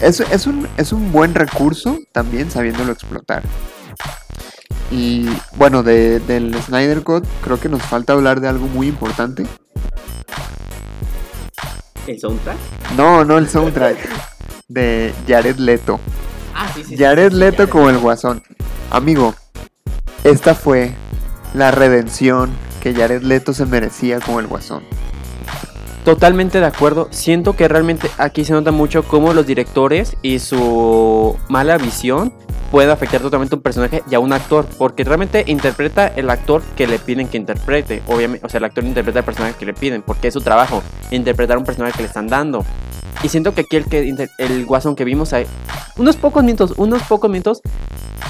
es, es, un, es un buen recurso también sabiéndolo explotar. Y bueno, de, del Snyder Cut creo que nos falta hablar de algo muy importante. ¿El soundtrack? No, no el soundtrack. De Jared Leto. Ah, sí, sí. Jared Leto como el guasón. Amigo, esta fue la redención que Jared Leto se merecía como el guasón. Totalmente de acuerdo. Siento que realmente aquí se nota mucho cómo los directores y su mala visión puede afectar totalmente a un personaje y a un actor. Porque realmente interpreta el actor que le piden que interprete. Obviamente, o sea, el actor interpreta el personaje que le piden. Porque es su trabajo. Interpretar un personaje que le están dando. Y siento que aquí el, que, el guasón que vimos ahí, unos pocos minutos, unos pocos minutos,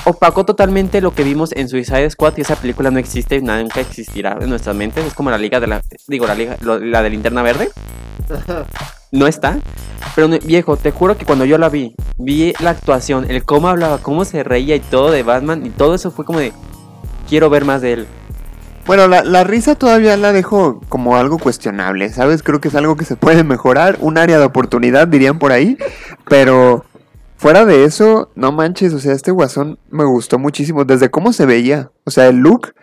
opacó totalmente lo que vimos en Suicide Squad. Y esa película no existe, nunca existirá en nuestras mentes. Es como la liga de la, digo, la liga, lo- la de linterna verde. No está. Pero viejo, te juro que cuando yo la vi, vi la actuación, el cómo hablaba, cómo se reía y todo de Batman y todo eso fue como de quiero ver más de él. Bueno, la, la risa todavía la dejo como algo cuestionable, ¿sabes? Creo que es algo que se puede mejorar, un área de oportunidad, dirían por ahí, pero fuera de eso, no manches, o sea, este guasón me gustó muchísimo, desde cómo se veía, o sea, el look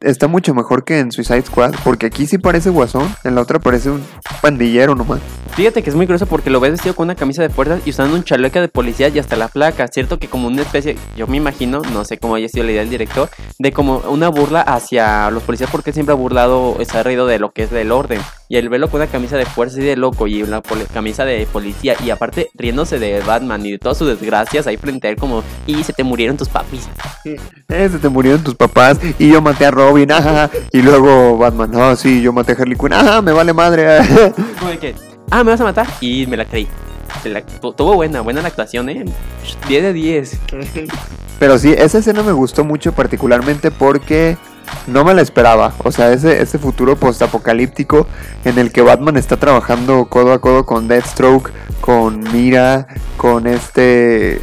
está mucho mejor que en Suicide Squad, porque aquí sí parece guasón, en la otra parece un pandillero nomás. Fíjate que es muy curioso porque lo ves vestido con una camisa de fuerzas y usando un chaleco de policía y hasta la placa, ¿cierto? Que como una especie, yo me imagino, no sé cómo haya sido la idea del director, de como una burla hacia los policías porque él siempre ha burlado, se ha reído de lo que es del orden. Y el verlo con una camisa de fuerza y de loco y una camisa de policía y aparte riéndose de Batman y de todas sus desgracias ahí frente a él como, y se te murieron tus papis. Eh, se te murieron tus papás y yo maté a Robin, ajá, y luego Batman, no, sí, yo maté a Harley Quinn, ajá, me vale madre. Como de que, ah, me vas a matar y me la creí. La- tuvo buena, buena la actuación, eh. 10 de 10. Pero sí, esa escena me gustó mucho particularmente porque no me la esperaba. O sea, ese, ese futuro postapocalíptico en el que Batman está trabajando codo a codo con Deathstroke, con Mira, con este eh,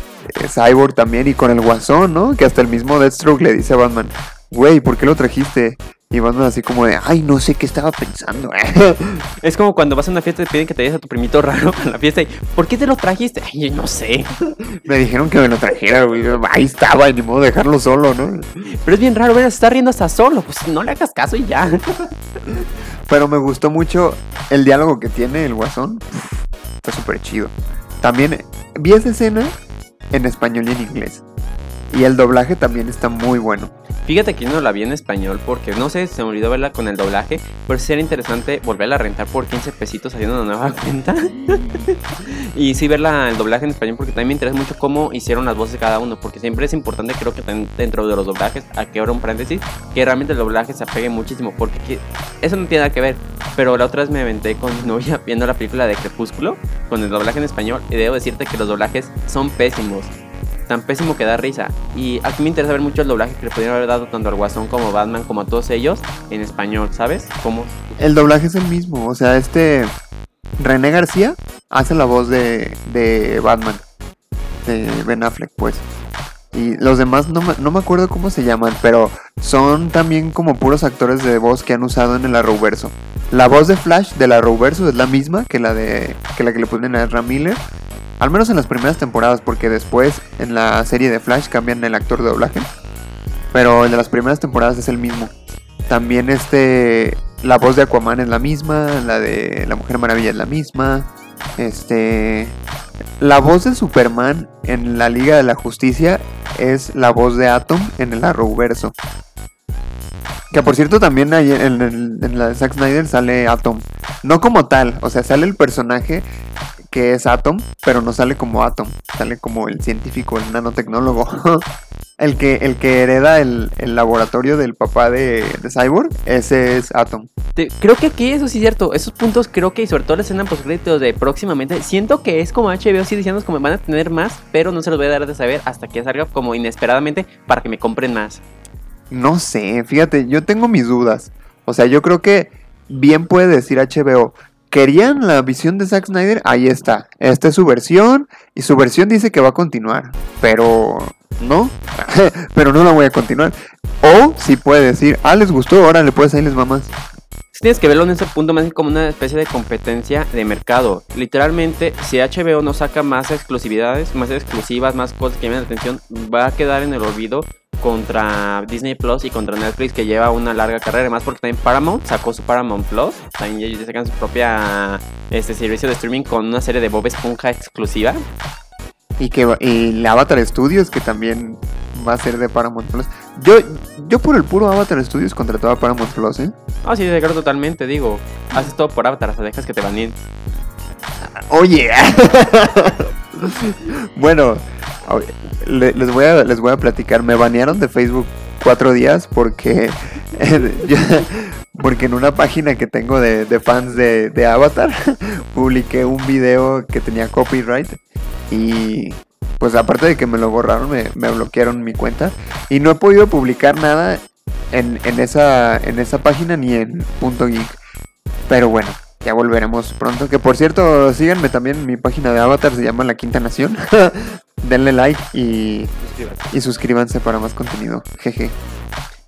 Cyborg también y con el Guasón, ¿no? Que hasta el mismo Deathstroke le dice a Batman, güey, ¿por qué lo trajiste? Y Batman así como de, ay, no sé qué estaba pensando. Es como cuando vas a una fiesta y te piden que te lleves a tu primito raro a la fiesta y ¿por qué te lo trajiste? Ay, no sé. me dijeron que me lo trajera, güey. Ahí estaba, y ni modo de dejarlo solo, ¿no? Pero es bien raro, ver, se está riendo hasta solo. Pues no le hagas caso y ya. Pero me gustó mucho el diálogo que tiene el guasón. Está súper chido. También vi esa escena en español y en inglés. Y el doblaje también está muy bueno. Fíjate que yo no la vi en español porque no sé, se me olvidó verla con el doblaje. Pero sí era interesante volverla a rentar por 15 pesitos haciendo una nueva cuenta. y sí verla el doblaje en español porque también me interesa mucho cómo hicieron las voces cada uno. Porque siempre es importante, creo que dentro de los doblajes, aquí ahora un paréntesis, que realmente el doblaje se apegue muchísimo. Porque eso no tiene nada que ver. Pero la otra vez me aventé con mi novia viendo la película de Crepúsculo con el doblaje en español. Y debo decirte que los doblajes son pésimos tan pésimo que da risa. Y aquí me interesa ver mucho el doblaje que le pudieron haber dado tanto al Guasón como Batman, como a todos ellos, en español, ¿sabes? Como El doblaje es el mismo. O sea, este René García hace la voz de, de Batman. De Ben Affleck, pues. Y los demás no me, no me acuerdo cómo se llaman, pero son también como puros actores de voz que han usado en el Arrowverso. La voz de Flash del Arrowverso es la misma que la de que la que le ponen a Ezra Miller. Al menos en las primeras temporadas, porque después en la serie de Flash cambian el actor de doblaje. Pero el de las primeras temporadas es el mismo. También este la voz de Aquaman es la misma, la de la Mujer Maravilla es la misma. Este la voz de Superman en la Liga de la Justicia es la voz de Atom en el Arrowverso. Que por cierto también en, en- en la de Zack Snyder sale Atom. No como tal, o sea, sale el personaje que es Atom, pero no sale como Atom. Sale como el científico, el nanotecnólogo. el, que, el que hereda el, el laboratorio del papá de, de Cyborg, ese es Atom. creo que aquí eso sí es cierto. Esos puntos creo que, y sobre todo la escena post de próximamente, siento que es como HBO sí diciendo como van a tener más, pero no se los voy a dar de saber hasta que salga como inesperadamente para que me compren más. No sé, fíjate, yo tengo mis dudas. O sea, yo creo que bien puede decir HBO. ¿Querían la visión de Zack Snyder? Ahí está. Esta es su versión. Y su versión dice que va a continuar. Pero no. pero no la voy a continuar. O si puede decir, ah, les gustó, órale, pues ahí les va más. Sí Tienes que verlo en ese punto más como una especie de competencia de mercado. Literalmente, si HBO no saca más exclusividades, más exclusivas, más cosas que llamen la atención, va a quedar en el olvido contra Disney Plus y contra Netflix que lleva una larga carrera, además porque también Paramount sacó su Paramount Plus, también ellos sacan su propia este servicio de streaming con una serie de Bob Esponja exclusiva. Y que y el Avatar Studios, que también va a ser de Paramount Plus. Yo, yo por el puro Avatar Studios contrataba a Paramount Plus, ¿eh? Ah, sí, de acuerdo totalmente, digo, haces todo por Avatar, hasta dejas que te baneen. Oye. bueno, les voy, a, les voy a platicar. Me banearon de Facebook cuatro días porque, yo- porque en una página que tengo de, de fans de, de Avatar publiqué un video que tenía copyright y pues aparte de que me lo borraron, me, me bloquearon mi cuenta y no he podido publicar nada en, en esa, en esa página ni en punto geek. Pero bueno, ya volveremos pronto. Que por cierto, síganme también en mi página de Avatar, se llama La Quinta Nación. Denle like y, y suscríbanse para más contenido. Jeje.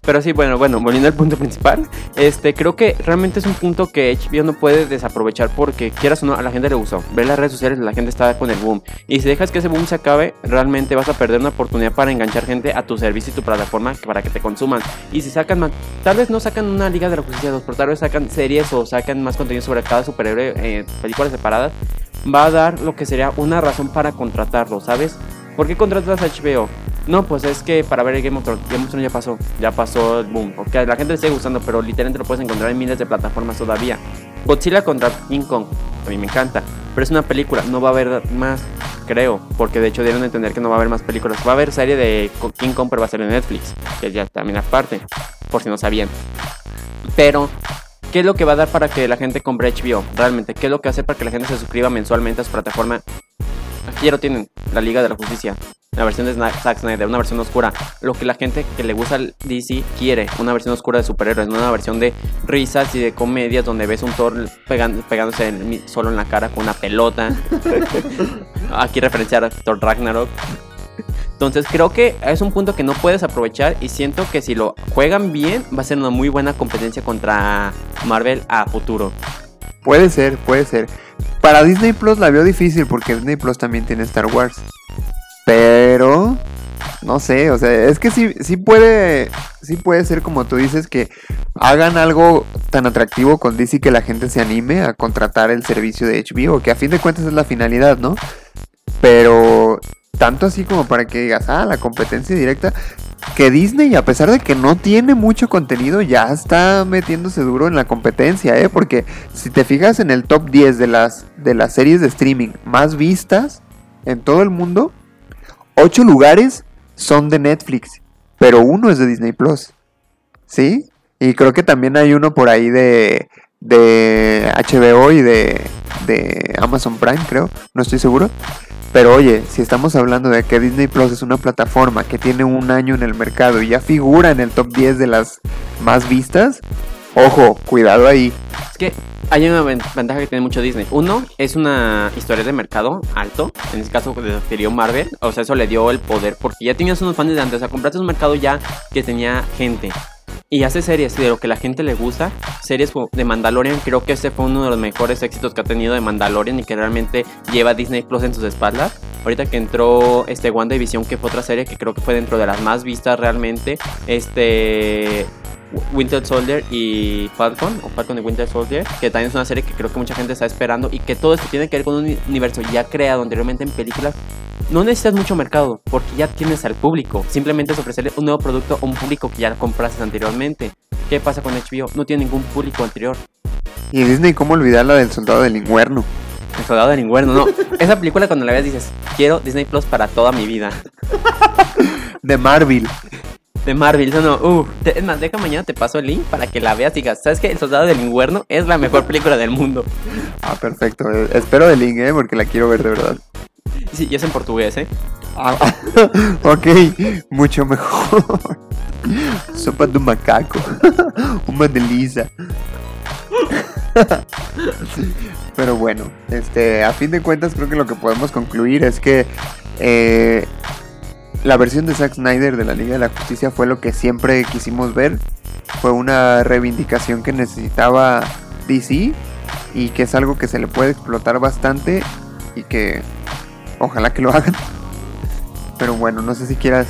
Pero sí, bueno, bueno, volviendo al punto principal, este, creo que realmente es un punto que HBO no puede desaprovechar porque quieras o no, a la gente le gustó. Ver las redes sociales, la gente está con el boom. Y si dejas que ese boom se acabe, realmente vas a perder una oportunidad para enganchar gente a tu servicio y tu plataforma para que te consuman. Y si sacan más, tal vez no sacan una Liga de la Justicia 2, pero tal vez sacan series o sacan más contenido sobre cada superhéroe, eh, películas separadas, va a dar lo que sería una razón para contratarlo, ¿sabes? ¿Por qué contratas a HBO? No, pues es que para ver el Game of Thrones, Game of Thrones ya pasó, ya pasó el boom. Ok, la gente le sigue gustando, pero literalmente lo puedes encontrar en miles de plataformas todavía. Godzilla contra King Kong, a mí me encanta, pero es una película, no va a haber más, creo, porque de hecho dieron a entender que no va a haber más películas. Va a haber serie de King Kong, pero va a ser en Netflix, que ya también aparte, por si no sabían. Pero ¿Qué es lo que va a dar para que la gente compre HBO? Realmente, ¿qué es lo que hace para que la gente se suscriba mensualmente a su plataforma? Aquí ya lo tienen, la Liga de la Justicia. La versión de Zack Snyder, una versión oscura. Lo que la gente que le gusta al DC quiere, una versión oscura de superhéroes, no una versión de risas y de comedias donde ves un Thor pegándose en- solo en la cara con una pelota. Aquí referenciar a Thor Ragnarok. Entonces creo que es un punto que no puedes aprovechar y siento que si lo juegan bien va a ser una muy buena competencia contra Marvel a futuro. Puede ser, puede ser. Para Disney Plus la veo difícil porque Disney Plus también tiene Star Wars. Pero no sé, o sea, es que sí, sí puede, sí puede ser como tú dices que hagan algo tan atractivo con DC que la gente se anime a contratar el servicio de HBO, que a fin de cuentas es la finalidad, ¿no? Pero tanto así como para que digas, ah, la competencia directa, que Disney, a pesar de que no tiene mucho contenido, ya está metiéndose duro en la competencia, ¿eh? Porque si te fijas en el top 10 de las, de las series de streaming más vistas en todo el mundo, 8 lugares son de Netflix, pero uno es de Disney Plus. ¿Sí? Y creo que también hay uno por ahí de, de HBO y de, de Amazon Prime, creo. No estoy seguro. Pero oye, si estamos hablando de que Disney Plus es una plataforma que tiene un año en el mercado y ya figura en el top 10 de las más vistas, ojo, cuidado ahí. Es que hay una ven- ventaja que tiene mucho Disney. Uno, es una historia de mercado alto. En este caso, refirió Marvel. O sea, eso le dio el poder. Porque ya tenías unos fans de antes. O sea, compraste un mercado ya que tenía gente. Y hace series de lo que la gente le gusta. Series de Mandalorian. Creo que ese fue uno de los mejores éxitos que ha tenido de Mandalorian. Y que realmente lleva Disney Plus en sus espaldas. Ahorita que entró este WandaVision, que fue otra serie que creo que fue dentro de las más vistas realmente. Este. Winter Soldier y Falcon, o Falcon y Winter Soldier, que también es una serie que creo que mucha gente está esperando y que todo esto tiene que ver con un universo ya creado anteriormente en películas. No necesitas mucho mercado porque ya tienes al público. Simplemente es ofrecerle un nuevo producto a un público que ya compraste anteriormente. ¿Qué pasa con HBO? No tiene ningún público anterior. Y Disney, ¿cómo olvidar la del soldado del Inguerno? El soldado del invierno, no. Esa película cuando la veas dices, quiero Disney Plus para toda mi vida. De Marvel. De Marvel, no, no, uh, te- es más, deja mañana te paso el link para que la veas y digas, ¿sabes qué? El soldado del invierno es la mejor película del mundo. Ah, perfecto. Espero el link, ¿eh? Porque la quiero ver de verdad. Sí, y es en portugués, ¿eh? Ah, ok, mucho mejor. Sopa de un macaco. Una delicia. Pero bueno, este, a fin de cuentas creo que lo que podemos concluir es que eh, la versión de Zack Snyder de la Liga de la Justicia fue lo que siempre quisimos ver. Fue una reivindicación que necesitaba DC y que es algo que se le puede explotar bastante y que ojalá que lo hagan. Pero bueno, no sé si quieras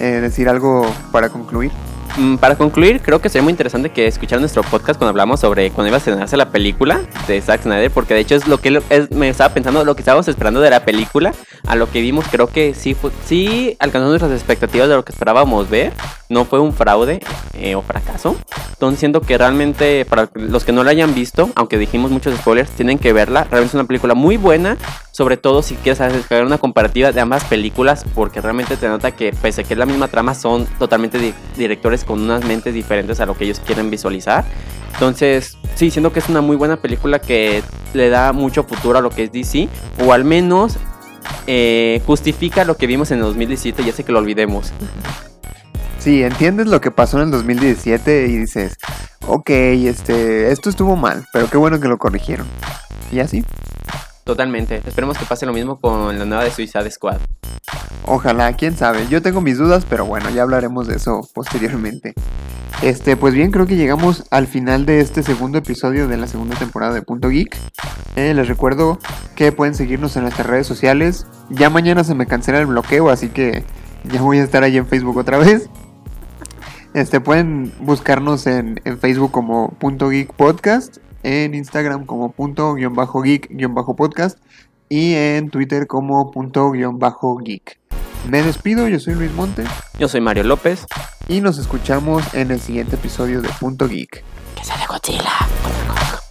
eh, decir algo para concluir? Mm, Para concluir, creo que sería muy interesante que escucharan nuestro podcast cuando hablamos sobre cuando iba a estrenarse la película de Zack Snyder, porque de hecho es lo que es- me estaba pensando, lo que estábamos esperando de la película, a lo que vimos, creo que sí fue, sí alcanzó nuestras expectativas de lo que esperábamos ver, no fue un fraude eh, o fracaso. Entonces siento que realmente para los que no la hayan visto, aunque dijimos muchos spoilers, tienen que verla. Realmente es una película muy buena, sobre todo si quieres hacer una comparativa de ambas películas, porque realmente te nota que pese a que es la misma trama, son totalmente di- directores con unas mentes diferentes a lo que ellos quieren visualizar. Entonces, sí, siento que es una muy buena película que le da mucho futuro a lo que es DC, o al menos eh, justifica lo que vimos en el 2017 y hace que lo olvidemos. Sí, entiendes lo que pasó en el 2017 y dices, ok, este, esto estuvo mal, pero qué bueno que lo corrigieron. Y así, Totalmente. Esperemos que pase lo mismo con la nueva de Suicide Squad. ojalá, quién sabe. Yo tengo mis dudas, pero bueno, ya hablaremos de eso posteriormente. Este, pues bien, creo que llegamos al final de este segundo episodio de la segunda temporada de Punto Geek. Eh, les recuerdo que pueden seguirnos en nuestras redes sociales. Ya mañana se me cancela el bloqueo, así que ya voy a estar ahí en Facebook otra vez. Este, pueden buscarnos en, en Facebook como Punto Geek Podcast, en Instagram como punto guion bajo geek guion bajo podcast y en Twitter como punto guion bajo geek. Me despido, yo soy Luis Monte Yo soy Mario López. y nos escuchamos en el siguiente episodio de Punto Geek. Que sea de Godzilla.